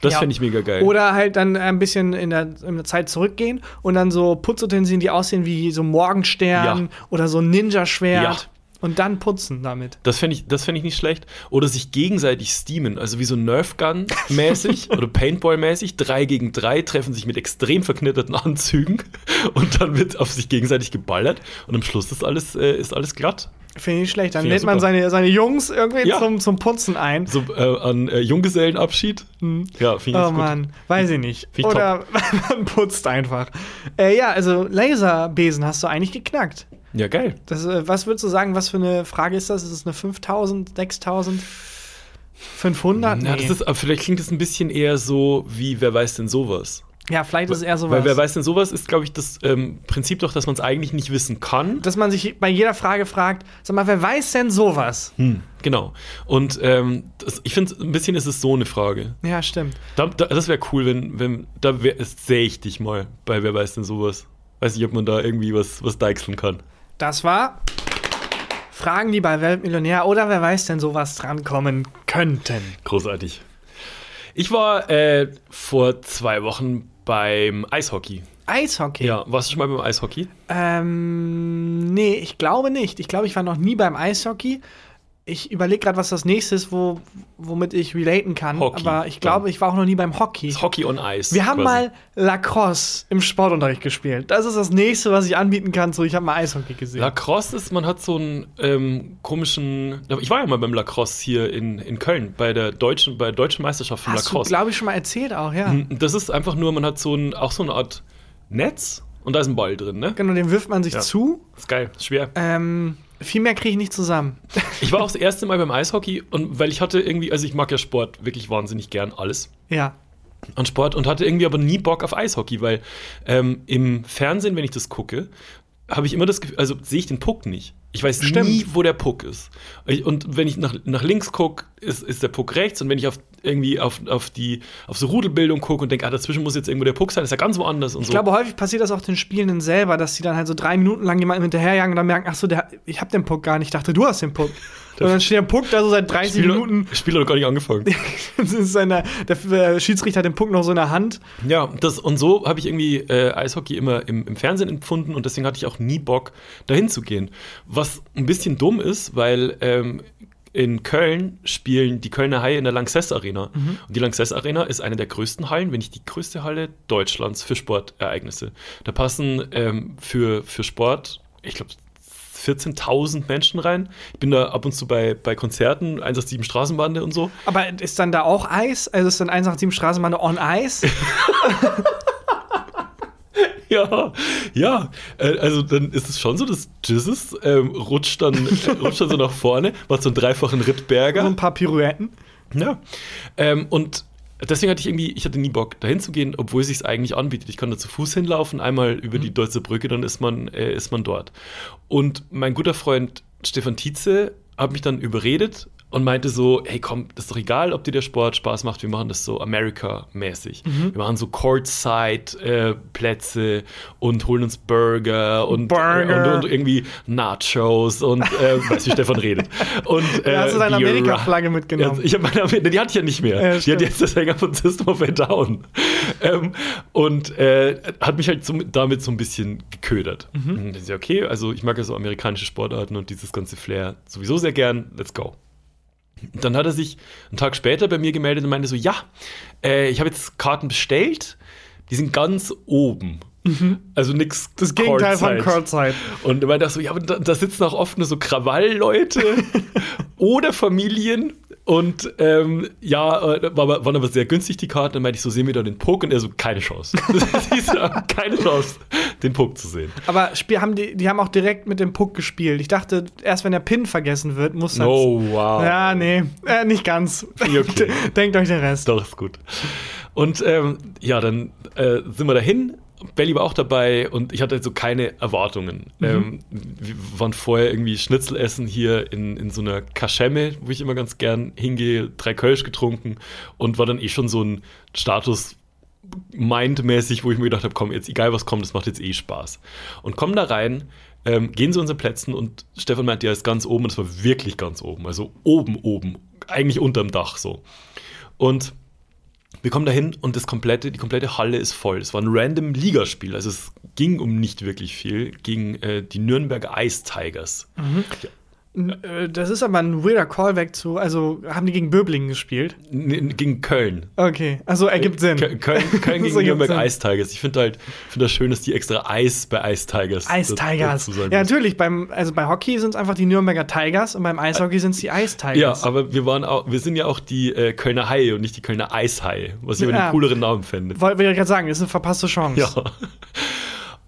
Das Ja. fände ich mega geil. Oder halt dann ein bisschen in der, in der Zeit zurückgehen und dann so Putzutensilien, die aussehen wie so Morgenstern Ja. oder so ein Ninja-Schwert. Und dann putzen damit. Das fände ich, das fänd ich nicht schlecht. Oder sich gegenseitig steamen, also wie so Nerf Gun-mäßig oder Paintball-mäßig. Drei gegen drei treffen sich mit extrem verknitterten Anzügen und dann wird auf sich gegenseitig geballert und am Schluss ist alles, äh, ist alles glatt. Finde ich nicht schlecht. Dann lädt man seine, seine Jungs irgendwie Ja. zum, zum Putzen ein. So äh, an äh, Junggesellenabschied. Ja, finde ich Oh gut. Mann, weiß ich nicht. Ich Oder man putzt einfach. Äh, ja, also Laserbesen hast du eigentlich geknackt. Ja, geil. Das, äh, was würdest du sagen, was für eine Frage ist das? Ist es eine 5000, 6000, 500? Ja, das ist, aber vielleicht klingt das ein bisschen eher so wie, wer weiß denn sowas? Ja, vielleicht ist es eher sowas. Weil wer weiß denn sowas ist, glaube ich, das ähm, Prinzip doch, dass man es eigentlich nicht wissen kann. Dass man sich bei jeder Frage fragt, sag mal, wer weiß denn sowas? Hm, genau. Und ähm, das, ich finde, ein bisschen ist es so eine Frage. Ja, stimmt. Da, da, das wäre cool, wenn, wenn da sähe ich dich mal bei wer weiß denn sowas. Weiß nicht, ob man da irgendwie was, was deichseln kann. Das war Fragen, die bei Weltmillionär oder wer weiß denn sowas drankommen könnten. Großartig. Ich war äh, vor zwei Wochen beim Eishockey. Eishockey. Ja, warst du schon mal beim Eishockey? Ähm, nee, ich glaube nicht. Ich glaube, ich war noch nie beim Eishockey. Ich überlege gerade, was das nächste ist, wo, womit ich relaten kann. Hockey. Aber ich glaube, ich war auch noch nie beim Hockey. Das Hockey on Ice. Wir haben quasi. mal Lacrosse im Sportunterricht gespielt. Das ist das nächste, was ich anbieten kann. So, ich habe mal Eishockey gesehen. Lacrosse ist, man hat so einen ähm, komischen. Ich war ja mal beim Lacrosse hier in, in Köln bei der deutschen, bei der deutschen Meisterschaft von Hast du, Lacrosse. glaube ich, schon mal erzählt auch, ja. Das ist einfach nur, man hat so ein, auch so eine Art Netz und da ist ein Ball drin, ne? Genau, den wirft man sich Ja. zu. ist geil, ist schwer. Ähm, viel mehr kriege ich nicht zusammen. Ich war auch das erste Mal beim Eishockey und weil ich hatte irgendwie, also ich mag ja Sport wirklich wahnsinnig gern, alles. ja. an Sport und hatte irgendwie aber nie Bock auf Eishockey, weil ähm, im Fernsehen, wenn ich das gucke, habe ich immer das Gefühl, also sehe ich den Puck nicht. Ich weiß Stimmt. nie, wo der Puck ist. Und wenn ich nach, nach links gucke, ist, ist der Puck rechts. Und wenn ich auf irgendwie auf, auf die auf so Rudelbildung gucke und denke, ah, dazwischen muss jetzt irgendwo der Puck sein, ist er ganz woanders und Ich so. glaube, häufig passiert das auch den Spielenden selber, dass sie dann halt so drei Minuten lang jemandem hinterherjagen und dann merken, ach so, der, ich habe den Puck gar nicht. Ich dachte, du hast den Puck. Und dann steht der Puck da so seit 30 Spiel, Minuten. Spiel hat gar nicht angefangen. Das ist seine, der Schiedsrichter hat den Puck noch so in der Hand. Ja, das, und so habe ich irgendwie äh, Eishockey immer im, im Fernsehen empfunden und deswegen hatte ich auch nie Bock, dahin zu gehen. Was ein bisschen dumm ist, weil ähm, in Köln spielen die Kölner Haie in der Lanxess Arena. Und die Lanxess Arena ist eine der größten Hallen, wenn nicht die größte Halle Deutschlands für Sportereignisse. Da passen ähm, für, für Sport, ich glaube, 14.000 Menschen rein. Ich bin da ab und zu bei, bei Konzerten, 187 Straßenbande und so. Aber ist dann da auch Eis? Also ist dann 187 Straßenbahn on Eis? Ja, ja. Äh, Also dann ist es schon so, dass Jesus ähm, rutscht, dann, äh, rutscht dann so nach vorne, macht so einen dreifachen Rittberger. ein paar Pirouetten. Ja. Ähm, und deswegen hatte ich irgendwie, ich hatte nie Bock, dahin zu gehen, obwohl es sich eigentlich anbietet. Ich kann da zu Fuß hinlaufen, einmal über die Deutsche Brücke, dann ist man, äh, ist man dort. Und mein guter Freund Stefan Tietze hat mich dann überredet und meinte so, hey komm, das ist doch egal, ob dir der Sport Spaß macht, wir machen das so America-mäßig. Wir machen so Courtside-Plätze und holen uns Burger und, Burger. Äh, und, und irgendwie Nachos und äh, weißt du, wie Stefan redet. Und, äh, Da hast du deine Bier- Amerika-Flagge mitgenommen. Ja, ich meine, die hatte ich ja nicht mehr. Ja, die hat jetzt das Sänger von System of a Down. ähm, und äh, hat mich halt so, damit so ein bisschen geködert. Mhm. Und ja okay, also ich mag ja so amerikanische Sportarten und dieses ganze Flair sowieso sehr gern. Let's go. Dann hat er sich einen Tag später bei mir gemeldet und meinte so, ja, äh, ich habe jetzt Karten bestellt, die sind ganz oben. Also nichts Mhm. Das Gegenteil von. Courtside. Und er meinte auch so, ja, aber da, da sitzen auch oft nur so Krawallleute oder Familien. Und ähm, ja, äh, war, waren aber sehr günstig die Karten. Dann meinte ich so, sehen wir da den Puck? Und er so, keine Chance. Keine Chance, den Puck zu sehen. Aber haben die, die haben auch direkt mit dem Puck gespielt. Ich dachte, erst wenn der Pin vergessen wird, muss das. Oh, wow. Ja, nee, äh, nicht ganz. Okay. Denkt euch den Rest. Doch, ist gut. Und ähm, ja, dann äh, sind wir dahin. Belly war auch dabei und ich hatte so keine Erwartungen. Ähm, wir waren vorher irgendwie Schnitzel essen hier in, in so einer Kaschemme, wo ich immer ganz gern hingehe, drei Kölsch getrunken und war dann eh schon so ein Status mindmäßig, wo ich mir gedacht habe, komm, jetzt egal was kommt, das macht jetzt eh Spaß. Und kommen da rein, ähm, gehen zu unseren Plätzen und Stefan meinte, er ist ganz oben und es war wirklich ganz oben, also oben, oben, eigentlich unterm Dach so. Und wir kommen dahin und das komplette, die komplette Halle ist voll. Es war ein random Ligaspiel, also es ging um nicht wirklich viel gegen äh, die Nürnberger Ice Tigers. Äh, Das ist aber ein weirder Callback zu, also haben die gegen Böblingen gespielt? N- Gegen Köln. Okay, also ergibt Sinn. Köln, Köln, gegen Nürnberg. Ice Tigers. Ich finde halt, finde das schön, dass die extra Eis bei Ice Tigers. Ice Tigers. Ja, natürlich. Beim, also bei Hockey sind es einfach die Nürnberger Tigers und beim Eishockey sind es die Ice Ja, Tigers. aber wir waren auch, wir sind ja auch die äh, Kölner Haie und nicht die Kölner Eishaie, was ich Ja. einen cooleren Namen fände. Wollte ich gerade sagen, das ist eine verpasste Chance. Ja.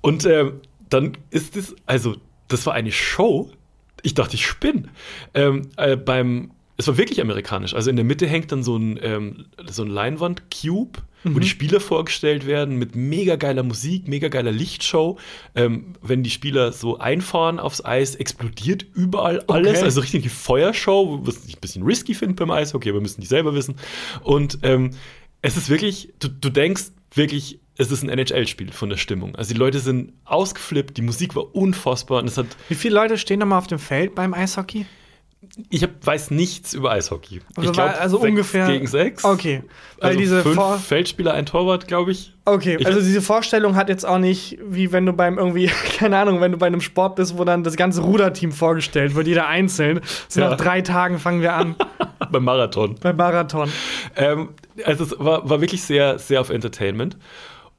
Und ähm, dann ist es, also, das war eine Show. Ich dachte, ich spinne. Ähm, äh, beim, es war wirklich amerikanisch. Also in der Mitte hängt dann so ein, ähm, so ein Leinwand-Cube, wo die Spieler vorgestellt werden mit mega geiler Musik, mega geiler Lichtshow. Ähm, wenn die Spieler so einfahren aufs Eis, explodiert überall alles. Okay. Also richtig die Feuershow, was ich ein bisschen risky finde beim Eis. Okay, aber müssen die selber wissen. Und ähm, es ist wirklich, du, du denkst wirklich, es ist ein NHL-Spiel von der Stimmung. Also die Leute sind ausgeflippt, die Musik war unfassbar und es hat, Wie viele Leute stehen nochmal auf dem Feld beim Eishockey? ich hab, weiß nichts über Eishockey. Also ich glaub, war- also ungefähr- gegen sechs. Okay. Weil Also diese fünf Vor Feldspieler, ein Torwart, glaube ich. Okay, Ich- also diese Vorstellung hat jetzt auch nicht, wie wenn du beim irgendwie, keine Ahnung, wenn du bei einem Sport bist, wo dann das ganze Ruderteam vorgestellt wird, jeder einzeln. So Ja. nach drei Tagen fangen wir an Beim Marathon. beim Marathon. Ähm, also es war, war wirklich sehr, sehr auf Entertainment.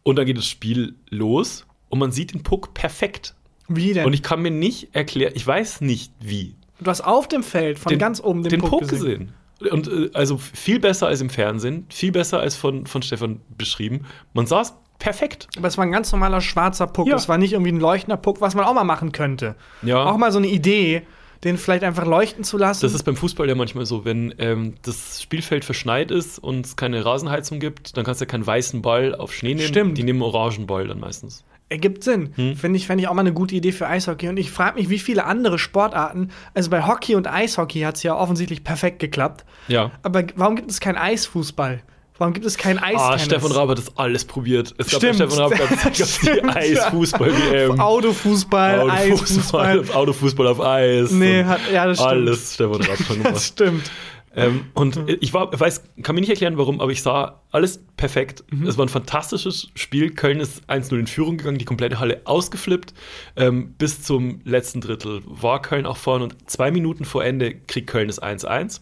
Und dann geht das Spiel los und man sieht den Puck perfekt. Wie denn? Und ich kann mir nicht erklären, ich weiß nicht wie. du hast auf dem Feld von den, ganz oben den, den Puck, Puck gesehen. gesehen. Und äh, also viel besser als im Fernsehen, viel besser als von, von Stefan beschrieben. Man sah es perfekt. Aber es war ein ganz normaler schwarzer Puck. Ja. Es war nicht irgendwie ein leuchtender Puck, was man auch mal machen könnte. Ja. Auch mal so eine Idee, den vielleicht einfach leuchten zu lassen. Das ist beim Fußball ja manchmal so, wenn ähm, das Spielfeld verschneit ist und es keine Rasenheizung gibt, dann kannst du ja keinen weißen Ball auf Schnee nehmen. Stimmt. Die nehmen orangen Ball dann meistens. Ergibt Sinn. Hm. Finde ich, fänd ich auch mal eine gute Idee für Eishockey. Und ich frage mich, wie viele andere Sportarten, also bei Hockey und Eishockey hat es ja offensichtlich perfekt geklappt. Ja. Aber warum gibt es keinen Eisfußball? Warum gibt es keinen Ah, Eistennis? Stefan Raab hat das alles probiert. Es gab bei Stimmt. Stefan Raab gab's- die Eisfußball-WM. Autofußball, Eisfußball. Autofußball, Autofußball auf Eis. Nee, hat, ja, das stimmt. Alles Stefan Raab schon gemacht. Das stimmt. Ähm, und ich war, weiß, kann mir nicht erklären, warum, aber ich sah alles perfekt. Mhm. Es war ein fantastisches Spiel. Köln ist 1-0 in Führung gegangen, die komplette Halle ausgeflippt. Ähm, bis zum letzten Drittel war Köln auch vorne und zwei Minuten vor Ende kriegt Köln das 1-1.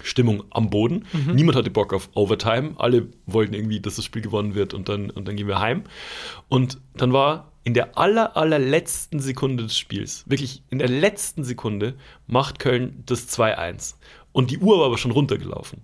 Stimmung am Boden. Mhm. Niemand hatte Bock auf Overtime. Alle wollten irgendwie, dass das Spiel gewonnen wird und dann, und dann gehen wir heim. Und dann war in der aller, allerletzten Sekunde des Spiels, wirklich in der letzten Sekunde, macht Köln das 2-1. Und die Uhr war aber schon runtergelaufen.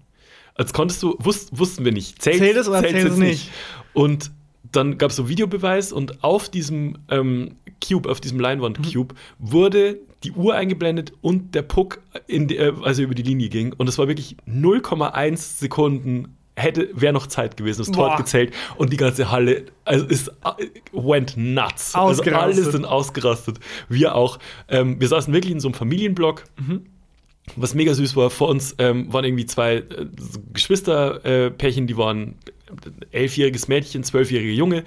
Als konntest du, wus wussten wir nicht, zählt, Zählt es oder zählt es jetzt nicht? Und dann gab es so Videobeweis und auf diesem ähm, Cube, auf diesem Leinwand-Cube, wurde die Uhr eingeblendet und der Puck die, äh, also über die Linie ging. Und es war wirklich 0,1 Sekunden hätte, wäre noch Zeit gewesen, das Tor hat gezählt und die ganze Halle also ist, äh, went nuts. Also Ausgerastet. alle sind ausgerastet. Wir auch. Ähm, wir saßen wirklich in so einem Familienblock. Was mega süß war, vor uns ähm, waren irgendwie zwei äh, Geschwisterpärchen, die waren elfjähriges Mädchen, zwölfjährige Junge.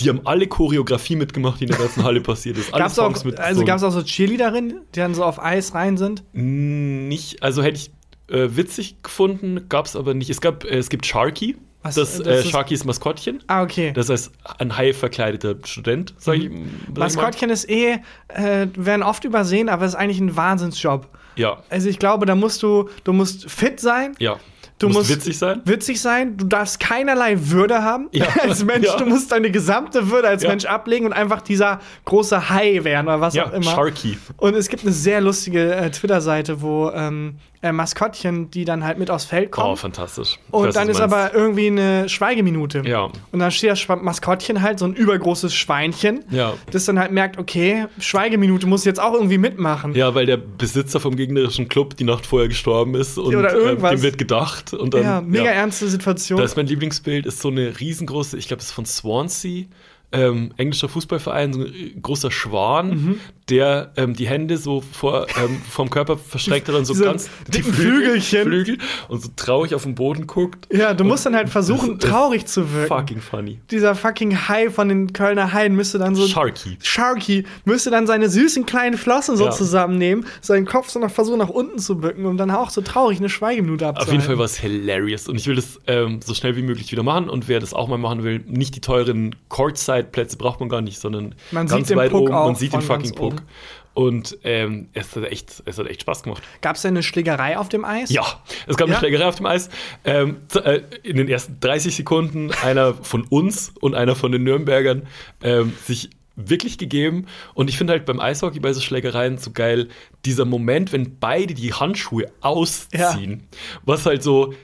Die haben alle Choreografie mitgemacht, die in der ganzen Halle passiert ist. Alle Gab's auch, also gab es auch so Cheerleaderinnen, die dann so auf Eis rein sind? Nicht, also hätte ich äh, witzig gefunden, gab es aber nicht. Es gab, äh, es gibt Sharky. Was, das das äh, ist- Sharky ist Maskottchen. Ah, okay. Das heißt, ein Hai verkleideter Student, sag ich. sag ich mal. Maskottchen ist eh, äh, werden oft übersehen, aber ist eigentlich ein Wahnsinnsjob. Ja, Also ich glaube, da musst du, du musst fit sein, ja. Du Muss musst witzig sein. witzig sein, du darfst keinerlei Würde haben Ja. als Mensch. Ja. Du musst deine gesamte Würde als Ja. Mensch ablegen und einfach dieser große Hai werden oder was auch Ja, immer. Sharky. Und es gibt eine sehr lustige äh, Twitter-Seite, wo ähm, äh, Maskottchen, die dann halt mit aufs Feld Oh, kommen. fantastisch. Ich und weiß, dann ist meinst. aber irgendwie eine Schweigeminute. Ja. Und dann steht das Maskottchen halt, so ein übergroßes Schweinchen, Ja. das dann halt merkt, okay, Schweigeminute muss jetzt auch irgendwie mitmachen. Ja, weil der Besitzer vom gegnerischen Club die Nacht vorher gestorben ist und Oder irgendwas. äh, dem wird gedacht. Und dann, Ja, mega ernste Situation. Das ist mein Lieblingsbild, ist so eine riesengroße, ich glaube, das ist von Swansea, ähm, englischer Fußballverein, so ein äh, großer Schwan, Mhm. Der ähm, die Hände so vor, ähm, vom Körper verstreckt hat und so ganz dicken Flügelchen. Flügel und so traurig auf den Boden guckt. ja, du musst dann halt versuchen, traurig zu wirken. Fucking funny. Dieser fucking Hai von den Kölner Haien müsste dann so. Sharky. Sharky müsste dann seine süßen kleinen Flossen so Ja. zusammennehmen, seinen Kopf so noch versuchen nach unten zu bücken, um dann auch so traurig eine Schweigeminute abzuhalten. Auf jeden Fall war es hilarious und ich will das ähm, so schnell wie möglich wieder machen und wer das auch mal machen will, nicht die teuren Courtside-Plätze braucht man gar nicht, sondern Man ganz sieht den weit Puck oben, man sieht den fucking Puck. Oben. Und ähm, es, hat echt, es hat echt Spaß gemacht. Gab es denn eine Schlägerei auf dem Eis? Ja, es gab eine Ja? Schlägerei auf dem Eis. Ähm, äh, in den ersten 30 Sekunden einer von uns und einer von den Nürnbergern ähm, sich wirklich gegeben. Und ich finde halt beim Eishockey bei so Schlägereien so geil, dieser Moment, wenn beide die Handschuhe ausziehen. Was halt so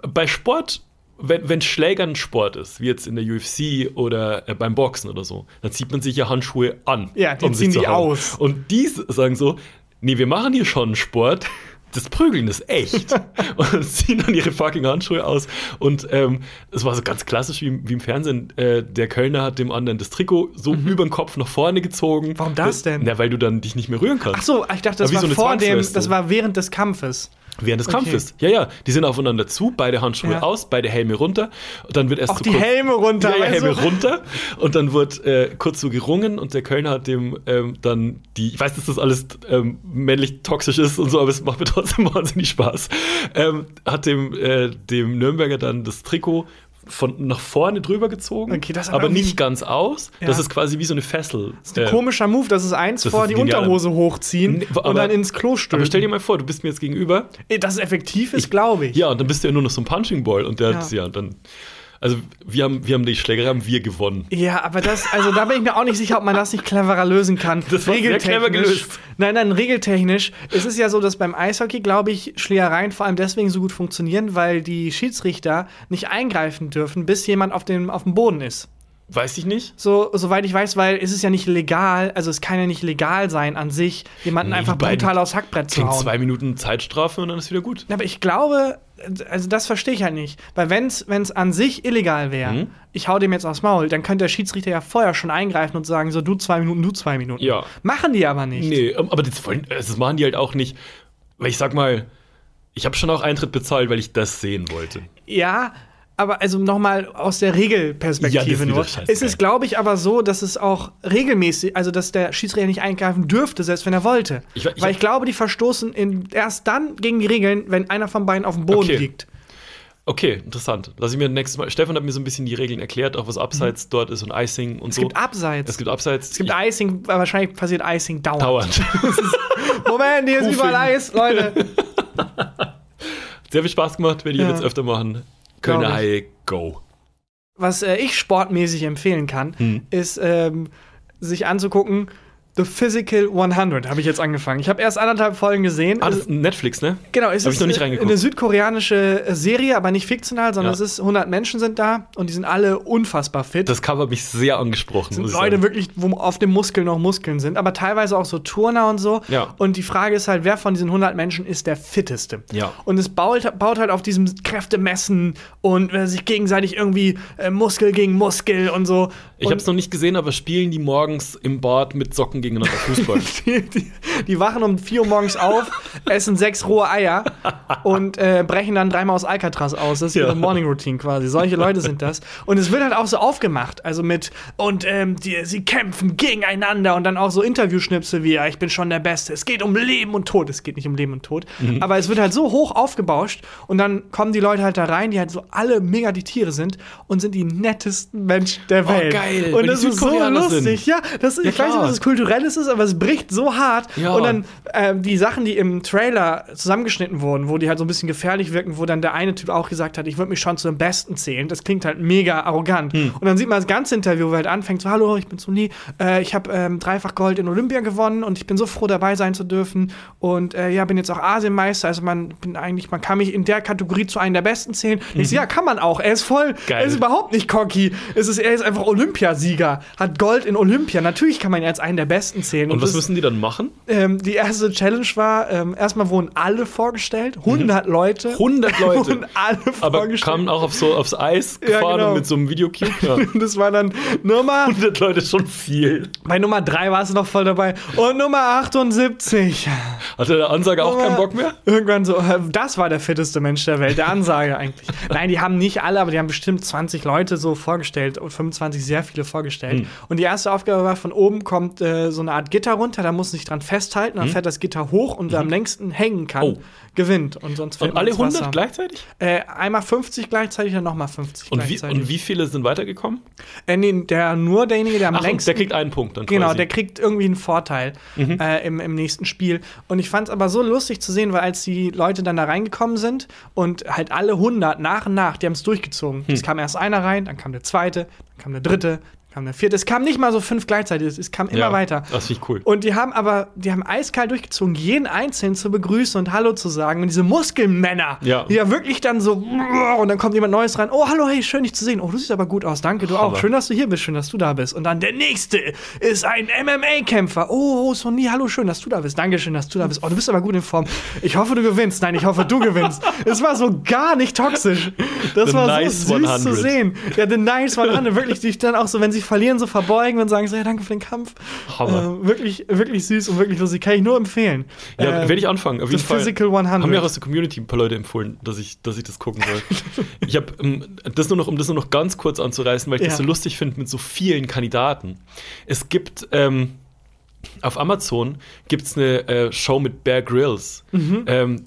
bei Sport, wenn, wenn Schlägern Sport ist, wie jetzt in der UFC oder äh, beim Boxen oder so, dann zieht man sich ja Handschuhe an. Ja, die sich ziehen die hauen. aus. Und die sagen so, nee, wir machen hier schon Sport. Das Prügeln ist echt. und ziehen dann ihre fucking Handschuhe aus. Und ähm, es war so ganz klassisch wie, im- wie im Fernsehen. Äh, der Kölner hat dem anderen das Trikot so über den Kopf nach vorne gezogen. Mhm. Warum das denn? Na, weil du dann dich nicht mehr rühren kannst. Ach so, ich dachte, das war so vor dem, das war während des Kampfes. Während des Okay. Kampfes. Ja, ja. Die sind aufeinander zu, beide Handschuhe Ja. aus, beide Helme runter. Und dann wird erst Auch so die kurz- Helme runter, Ja, ja, Helme du? runter. Und dann wird äh, kurz so gerungen und der Kölner hat dem ähm, dann die, ich weiß, dass das alles ähm, männlich toxisch ist und so, aber es macht mir trotzdem wahnsinnig Spaß. Ähm, hat dem, äh, dem Nürnberger dann das Trikot von nach vorne drüber gezogen, Okay, das aber irgendwie- nicht ganz aus. Ja. Das ist quasi wie so eine Fessel. Das ist ein Äh, komischer Move, das ist eins das vor ist die genial. Unterhose hochziehen Nee, und aber- dann ins Klo stülpen. aber stell dir mal vor, du bist mir jetzt gegenüber Dass es effektiv ist, glaube ich. Ja, und dann bist du ja nur noch so ein Punching Ball und der Ja. ja, und dann. Also wir haben, wir haben die Schlägerei haben wir gewonnen. Ja, aber das, also da bin ich mir auch nicht sicher, ob man das nicht cleverer lösen kann. Das war sehr clever gelöst. Nein, nein, regeltechnisch. Es ist ja so, dass beim Eishockey, glaube ich, Schlägereien vor allem deswegen so gut funktionieren, weil die Schiedsrichter nicht eingreifen dürfen, bis jemand auf dem, auf dem Boden ist. Weiß ich nicht. So, soweit ich weiß, weil es ist ja nicht legal, also es kann ja nicht legal sein an sich, jemanden Nee, einfach brutal aufs Hackbrett zu hauen. zwei Minuten Zeitstrafe und dann ist wieder gut. Aber ich glaube, also das verstehe ich halt nicht. Weil wenn es an sich illegal wäre, Mhm. ich hau dem jetzt aufs Maul, dann könnte der Schiedsrichter ja vorher schon eingreifen und sagen, so du zwei Minuten, du zwei Minuten. Ja. Machen die aber nicht. Nee, ähm, aber das, wollen, also das machen die halt auch nicht. Weil ich sag mal, ich habe schon auch Eintritt bezahlt, weil ich das sehen wollte. Ja, aber also nochmal aus der Ja, Regelperspektive wieder nur. Es ist, glaube ich, aber so, dass es auch regelmäßig, also dass der Schiedsrichter nicht eingreifen dürfte, selbst wenn er wollte. Ich ich Weil ich glaube, die verstoßen in, erst dann gegen die Regeln, wenn einer von beiden auf dem Boden Okay. liegt. Okay, interessant. Lass ich mir nächstes Mal. Stefan hat mir so ein bisschen die Regeln erklärt, auch was abseits dort ist und Icing und Mhm. Es so. gibt Abseits. es gibt abseits. Es gibt Icing, wahrscheinlich passiert Icing dauernd. dauernd. Moment, hier ist Proofing. überall Eis, Leute. Sehr viel Spaß gemacht, werde ich Ja. jetzt öfter machen. Kölner Haie, go. Was äh, ich sportmäßig empfehlen kann, Hm. ist ähm, sich anzugucken, The Physical 100 habe ich jetzt angefangen. Ich habe erst anderthalb Folgen gesehen. Ah, das ist Netflix, ne? Genau, es Hab ist ich noch nicht eine- reingeguckt. eine südkoreanische äh, Serie, aber nicht fiktional, sondern Ja. es ist 100 Menschen sind da und die sind alle unfassbar fit. Das Cover hat mich sehr angesprochen. sind Leute wirklich, wo auf dem Muskel noch Muskeln sind, aber teilweise auch so Turner und so. Ja. Und die Frage ist halt, wer von diesen 100 Menschen ist der fitteste? Ja. Und es baut, baut halt auf diesem Kräftemessen und äh, sich gegenseitig irgendwie äh, Muskel gegen Muskel und so. Ich habe es noch nicht gesehen, aber spielen die morgens im Bad mit Socken gegeneinander Fußball? die, die, die wachen um 4 Uhr morgens auf, essen sechs rohe Eier und äh, brechen dann dreimal aus Alcatraz aus. Das ist ihre Ja. Morning Routine quasi. Solche Leute sind das. Und es wird halt auch so aufgemacht. Also mit, und ähm, die, sie kämpfen gegeneinander und dann auch so Interviewschnipsel wie, ja, ich bin schon der Beste. Es geht um Leben und Tod. Es geht nicht um Leben und Tod. Mhm. Aber es wird halt so hoch aufgebauscht und dann kommen die Leute halt da rein, die halt so alle mega die Tiere sind und sind die nettesten Menschen der Oh, Welt. Geil, Und das ist so lustig. sind. Ja, das, ich weiß nicht, was das Kulturelles ist, aber es bricht so hart. Ja. Und dann ähm, die Sachen, die im Trailer zusammengeschnitten wurden, wo die halt so ein bisschen gefährlich wirken, wo dann der eine Typ auch gesagt hat, ich würde mich schon zu den Besten zählen. Das klingt halt mega arrogant. Hm. Und dann sieht man das ganze Interview, wo er halt anfängt, so, hallo, ich bin Suni, äh, ich habe ähm, dreifach Gold in Olympia gewonnen und ich bin so froh, dabei sein zu dürfen. Und äh, ja, bin jetzt auch Asienmeister. Also man bin eigentlich, man kann mich in der Kategorie zu einem der Besten zählen. Ich so, ja, kann man auch. Er ist voll, Mhm. Geil. er ist überhaupt nicht cocky. Es ist, er ist einfach Olympiasieger, hat Gold in Olympia. Natürlich kann man ihn als einen der Besten zählen. Und was das- müssen die dann machen? ähm, die erste Challenge war, ähm, erstmal wurden alle vorgestellt, 100 Leute. 100 Leute. wurden alle Mhm. Aber vorgestellt. kamen auch auf so, aufs Eis Ja, gefahren genau. und mit so einem Videocube. Ja. Das war dann Nummer, 100 Leute ist schon viel. bei Nummer 3 war es noch voll dabei. Und Nummer 78. Hatte der Ansager auch keinen Bock mehr? Irgendwann so, äh, das war der fitteste Mensch der Welt, der Ansage eigentlich. Nein, die haben nicht alle, aber die haben bestimmt 20 Leute so vorgestellt und 25 sehr viele vorgestellt. Und die erste Aufgabe war, von oben kommt äh, so eine Art Gitter runter, da muss man sich dran festhalten, dann fährt das Gitter hoch und wer am längsten hängen kann, Oh. gewinnt. Und sonst fällt Und alle ins 100 Wasser. gleichzeitig? Äh, einmal 50 gleichzeitig, dann nochmal 50 Und wie, gleichzeitig. und wie viele sind weitergekommen? Äh, nee, der, nur derjenige, der am Ach, längsten der kriegt einen Punkt dann Genau, quasi. der kriegt irgendwie einen Vorteil Mhm. äh, im, im nächsten Spiel. Und ich fand es aber so lustig zu sehen, weil als die Leute dann da reingekommen sind und halt alle 100 nach und nach, die haben es durchgezogen. Hm. Es kam erst einer rein, dann kam der zweite, dann kam der dritte, kam der vierte. Es kam nicht mal so fünf gleichzeitig, es- kam immer ja, weiter. Das finde ich cool. Und die haben aber, die haben eiskalt durchgezogen, jeden Einzelnen zu begrüßen und Hallo zu sagen. Und diese Muskelmänner, Ja. die ja wirklich dann so, und dann kommt jemand Neues rein. Oh, hallo, hey, schön dich zu sehen. Oh, du siehst aber gut aus. Danke, du auch. Hammer. Schön, dass du hier bist. Schön, dass du da bist. Und dann der nächste ist ein MMA-Kämpfer. Oh, Sonny, hallo, schön, dass du da bist. Danke schön, dass du da bist. Oh, du bist aber gut in Form. Ich hoffe, du gewinnst. Nein, ich hoffe, du gewinnst. Es war so gar nicht toxisch. Das The war nice so süß 100. zu sehen. Ja, The Nice 100. Wirklich, die dann auch so, wenn sie verlieren, so verbeugen und sagen so, ja, danke für den Kampf. Hammer. Äh, wirklich, wirklich süß und wirklich lustig. Kann ich nur empfehlen. Ja, Äh, werde ich anfangen. Auf jeden Fall. Physical 100. Haben mir auch aus der Community ein paar Leute empfohlen, dass ich, dass ich das gucken soll. ich habe ähm, das nur noch, um das nur noch ganz kurz anzureißen, weil ich Ja. das so lustig finde mit so vielen Kandidaten. Es gibt ähm, auf Amazon gibt's eine äh, Show mit Bear Grylls. Mhm. Ähm,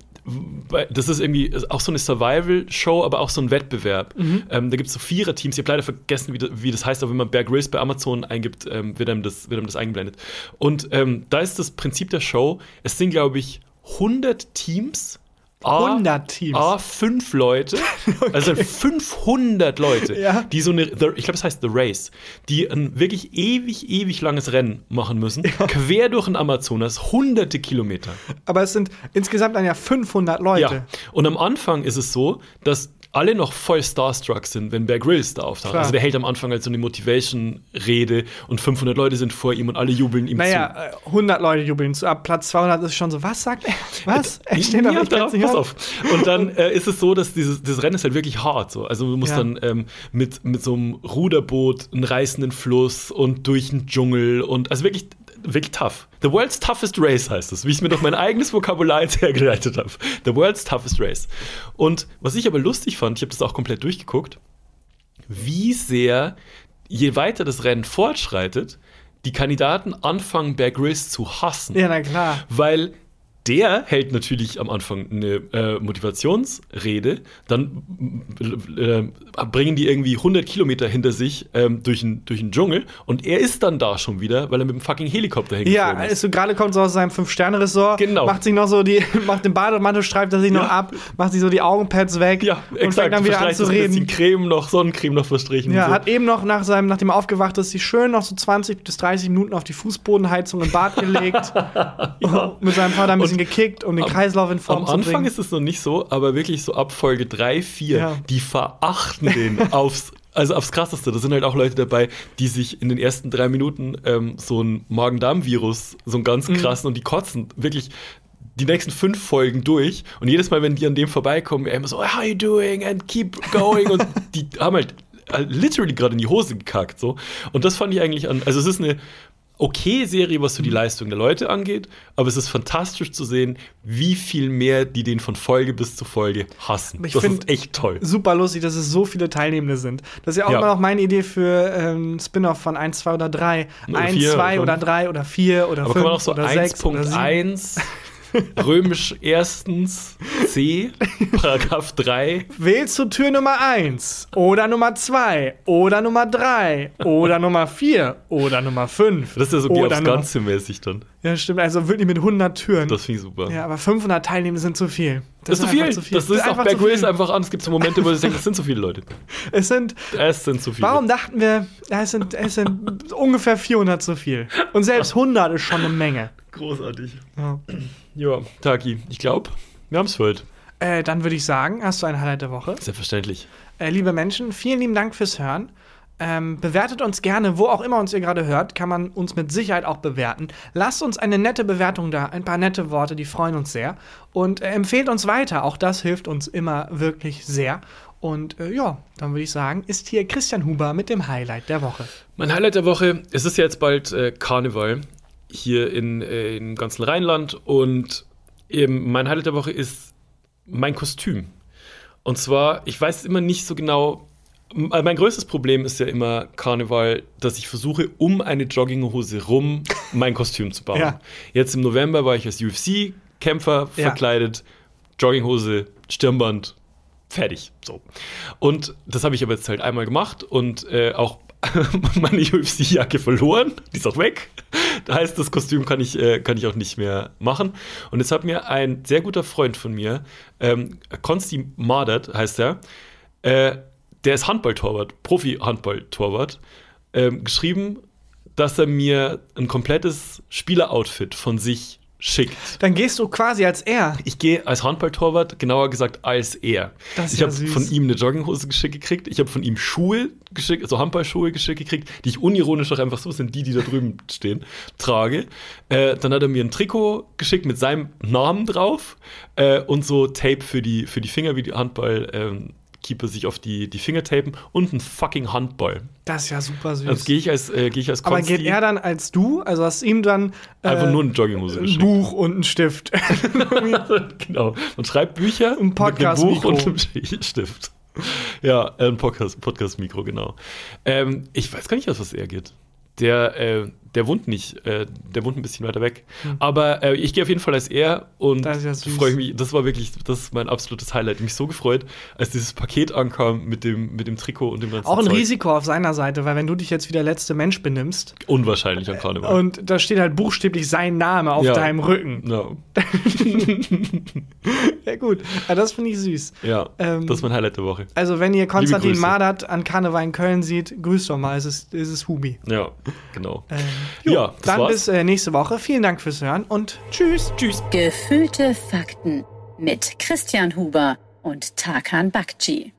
das ist irgendwie auch so eine Survival-Show, aber auch so ein Wettbewerb. Mhm. Ähm, da gibt es so Vierer-Teams. Ich habe leider vergessen, wie das, wie das heißt, aber wenn man Bear Grylls bei Amazon eingibt, ähm, wird, einem das, wird einem das eingeblendet. Und ähm, da ist das Prinzip der Show, es sind, glaube ich, 100 Teams. A- 100 Teams. A, fünf Leute, also 500 Leute, Ja. die so eine, ich glaube, es heißt The Race, die ein wirklich ewig, ewig langes Rennen machen müssen, quer durch den Amazonas, hunderte Kilometer. Aber es sind insgesamt dann ja 500 Leute. Ja. Und am Anfang ist es so, dass alle noch voll starstruck sind, wenn Bear Grylls da auftaucht. Klar. Also der hält am Anfang halt so eine Motivation-Rede und 500 Leute sind vor ihm und alle jubeln ihm zu. Naja, äh, 100 Leute jubeln zu. Ab Platz 200 ist schon so, was sagt er? Was? Er steht ja, da, ich pass auf. Und dann äh, ist es so, dass dieses, dieses Rennen ist halt wirklich hart. So. Also du musst Ja. dann ähm, mit, mit so einem Ruderboot einen reißenden Fluss und durch einen Dschungel und also wirklich, wirklich tough. The world's toughest race heißt es, wie ich es mir durch mein eigenes Vokabular jetzt hergeleitet habe. The world's toughest race. Und was ich aber lustig fand, ich habe das auch komplett durchgeguckt, wie sehr, je weiter das Rennen fortschreitet, die Kandidaten anfangen, Bear Grylls zu hassen Ja, na klar. weil der hält natürlich am Anfang eine äh, Motivationsrede, dann äh, bringen die irgendwie 100 Kilometer hinter sich ähm, durch den durch den Dschungel und er ist dann da schon wieder, weil er mit dem fucking Helikopter Ja, hingeflogen ist. ist so gerade kommt so aus seinem Fünf-Sterne-Ressort, Genau. macht sich noch so die, macht den Bademantel, streift er sich noch Ja. ab, macht sich so die Augenpads weg Ja, und exakt. fängt dann wieder an zu reden. Creme noch, Sonnencreme noch verstrichen. Ja, so. hat eben noch nach seinem, nachdem er aufgewacht ist, sich schön noch so 20 bis 30 Minuten auf die Fußbodenheizung im Bad gelegt, mit seinem Vater ein bisschen Und gekickt, um den Kreislauf in Form Am zu Anfang bringen. ist es noch nicht so, aber wirklich so ab Folge 3, 4, Ja. die verachten den aufs, also aufs krasseste. Da sind halt auch Leute dabei, die sich in den ersten drei Minuten ähm, so ein Magen-Darm-Virus, so einen ganz Mhm. krassen, und die kotzen wirklich die nächsten fünf Folgen durch. Und jedes Mal, wenn die an dem vorbeikommen, er immer so, how you doing? And keep going. und die haben halt äh, literally gerade in die Hose gekackt. So. Und das fand ich eigentlich an. Also, es ist eine okay Serie, was so die Mhm. Leistung der Leute angeht, aber es ist fantastisch zu sehen, wie viel mehr die den von Folge bis zu Folge hassen. Ich das ist echt toll. Super lustig, dass es so viele Teilnehmende sind. Das ist ja auch Ja. immer noch meine Idee für ähm, Spin-off von 1, 2 oder 3. Oder 1, vier 2 oder oder fünf. 3 oder 4 oder Aber 5 kann man auch so oder 6 oder 7. 1.1 römisch erstens C, Paragraph 3. Wählst du Tür Nummer 1 oder Nummer 2 oder Nummer 3 oder Nummer 4 oder Nummer 5? Das ist ja so Nummer- Ganze mäßig dann. Ja, stimmt. Also wirklich mit 100 Türen. Das finde ich super. ja, aber 500 Teilnehmer sind zu viel. Das ist zu viel. einfach Das ist auch zu viel. Grylls einfach an. Es gibt so Momente, wo ich denke, das sind zu viele Leute. Es sind, Es sind zu viele. warum dachten wir, es sind, es sind ungefähr 400 zu viel. Und selbst 100 ist schon eine Menge. Großartig. Ja. Ja, Taki, ich glaube, wir haben es für heute. Äh, dann würde ich sagen, hast du ein Highlight der Woche. Selbstverständlich. Äh, liebe Menschen, vielen lieben Dank fürs Hören. Ähm, bewertet uns gerne, wo auch immer uns ihr gerade hört, kann man uns mit Sicherheit auch bewerten. Lasst uns eine nette Bewertung da, ein paar nette Worte, die freuen uns sehr. Und äh, empfehlt uns weiter, auch das hilft uns immer wirklich sehr. Und äh, ja, dann würde ich sagen, ist hier Christian Huber mit dem Highlight der Woche. Mein Highlight der Woche, es ist jetzt bald äh, Karneval hier in, äh, im ganzen Rheinland und eben mein Highlight der Woche ist mein Kostüm. Und zwar, ich weiß immer nicht so genau, mein größtes Problem ist ja immer Karneval, dass ich versuche, um eine Jogginghose rum mein Kostüm zu bauen. Ja. Jetzt im November war ich als UFC-Kämpfer Ja. verkleidet, Jogginghose, Stirnband, fertig. So. Und das habe ich aber jetzt halt einmal gemacht und äh, auch meine UFC-Jacke verloren. Die ist auch weg. Da heißt, das Kostüm kann ich, äh, kann ich auch nicht mehr machen. Und jetzt hat mir ein sehr guter Freund von mir, ähm, Konsti Mardert heißt er, äh, der ist Handballtorwart, Profi-Handballtorwart, ähm, geschrieben, dass er mir ein komplettes Spieleroutfit von sich schickt. Dann gehst du quasi als er. Ich gehe als Handballtorwart, genauer gesagt als er. Das ist ich ja habe von ihm eine Jogginghose geschickt gekriegt. Ich habe von ihm Schuhe geschickt, also Handballschuhe geschickt gekriegt, die ich unironisch auch einfach so sind, die, die da drüben stehen, trage. Äh, dann hat er mir ein Trikot geschickt mit seinem Namen drauf äh, und so Tape für die, für die Finger, wie die Handball. Ähm, Keeper sich auf die, die Finger tapen und ein fucking Handball. Das ist ja super süß. Also gehe ich als, äh, geh ich als Aber geht er dann als du? Also hast du ihm dann äh, einfach nur eine Jogginghose ein geschickt. Buch und einen Stift. genau. Man schreibt Bücher Ein Podcast-Mikro. mit einem Buch und einem Stift. Ja, äh, ein Podcast- Podcast-Mikro, genau. Ähm, ich weiß gar nicht, aus was er geht. Der, äh, der wohnt nicht, äh, der wohnt ein bisschen weiter weg. Aber äh, ich gehe auf jeden Fall als er und ja freue mich. Das war wirklich, das ist mein absolutes Highlight. Mich so gefreut, als dieses Paket ankam mit dem, mit dem Trikot und dem ganzen Auch ein Zeug. Risiko auf seiner Seite, weil wenn du dich jetzt wie der letzte Mensch benimmst Unwahrscheinlich an Karneval. und da steht halt buchstäblich sein Name auf Ja. deinem Rücken. ja, Ja gut, ja, das finde ich süß. ja Ähm, das ist mein Highlight der Woche. Also wenn ihr Konstantin Grüße. Mardert an Karneval in Köln seht, grüßt doch mal, es ist, es ist Hubi. Ja, genau. Ähm, jo, Ja, das dann war's. bis äh, nächste Woche. Vielen Dank fürs Hören und tschüss. Tschüss. Gefühlte Fakten mit Christian Huber und Tarkan Bakci.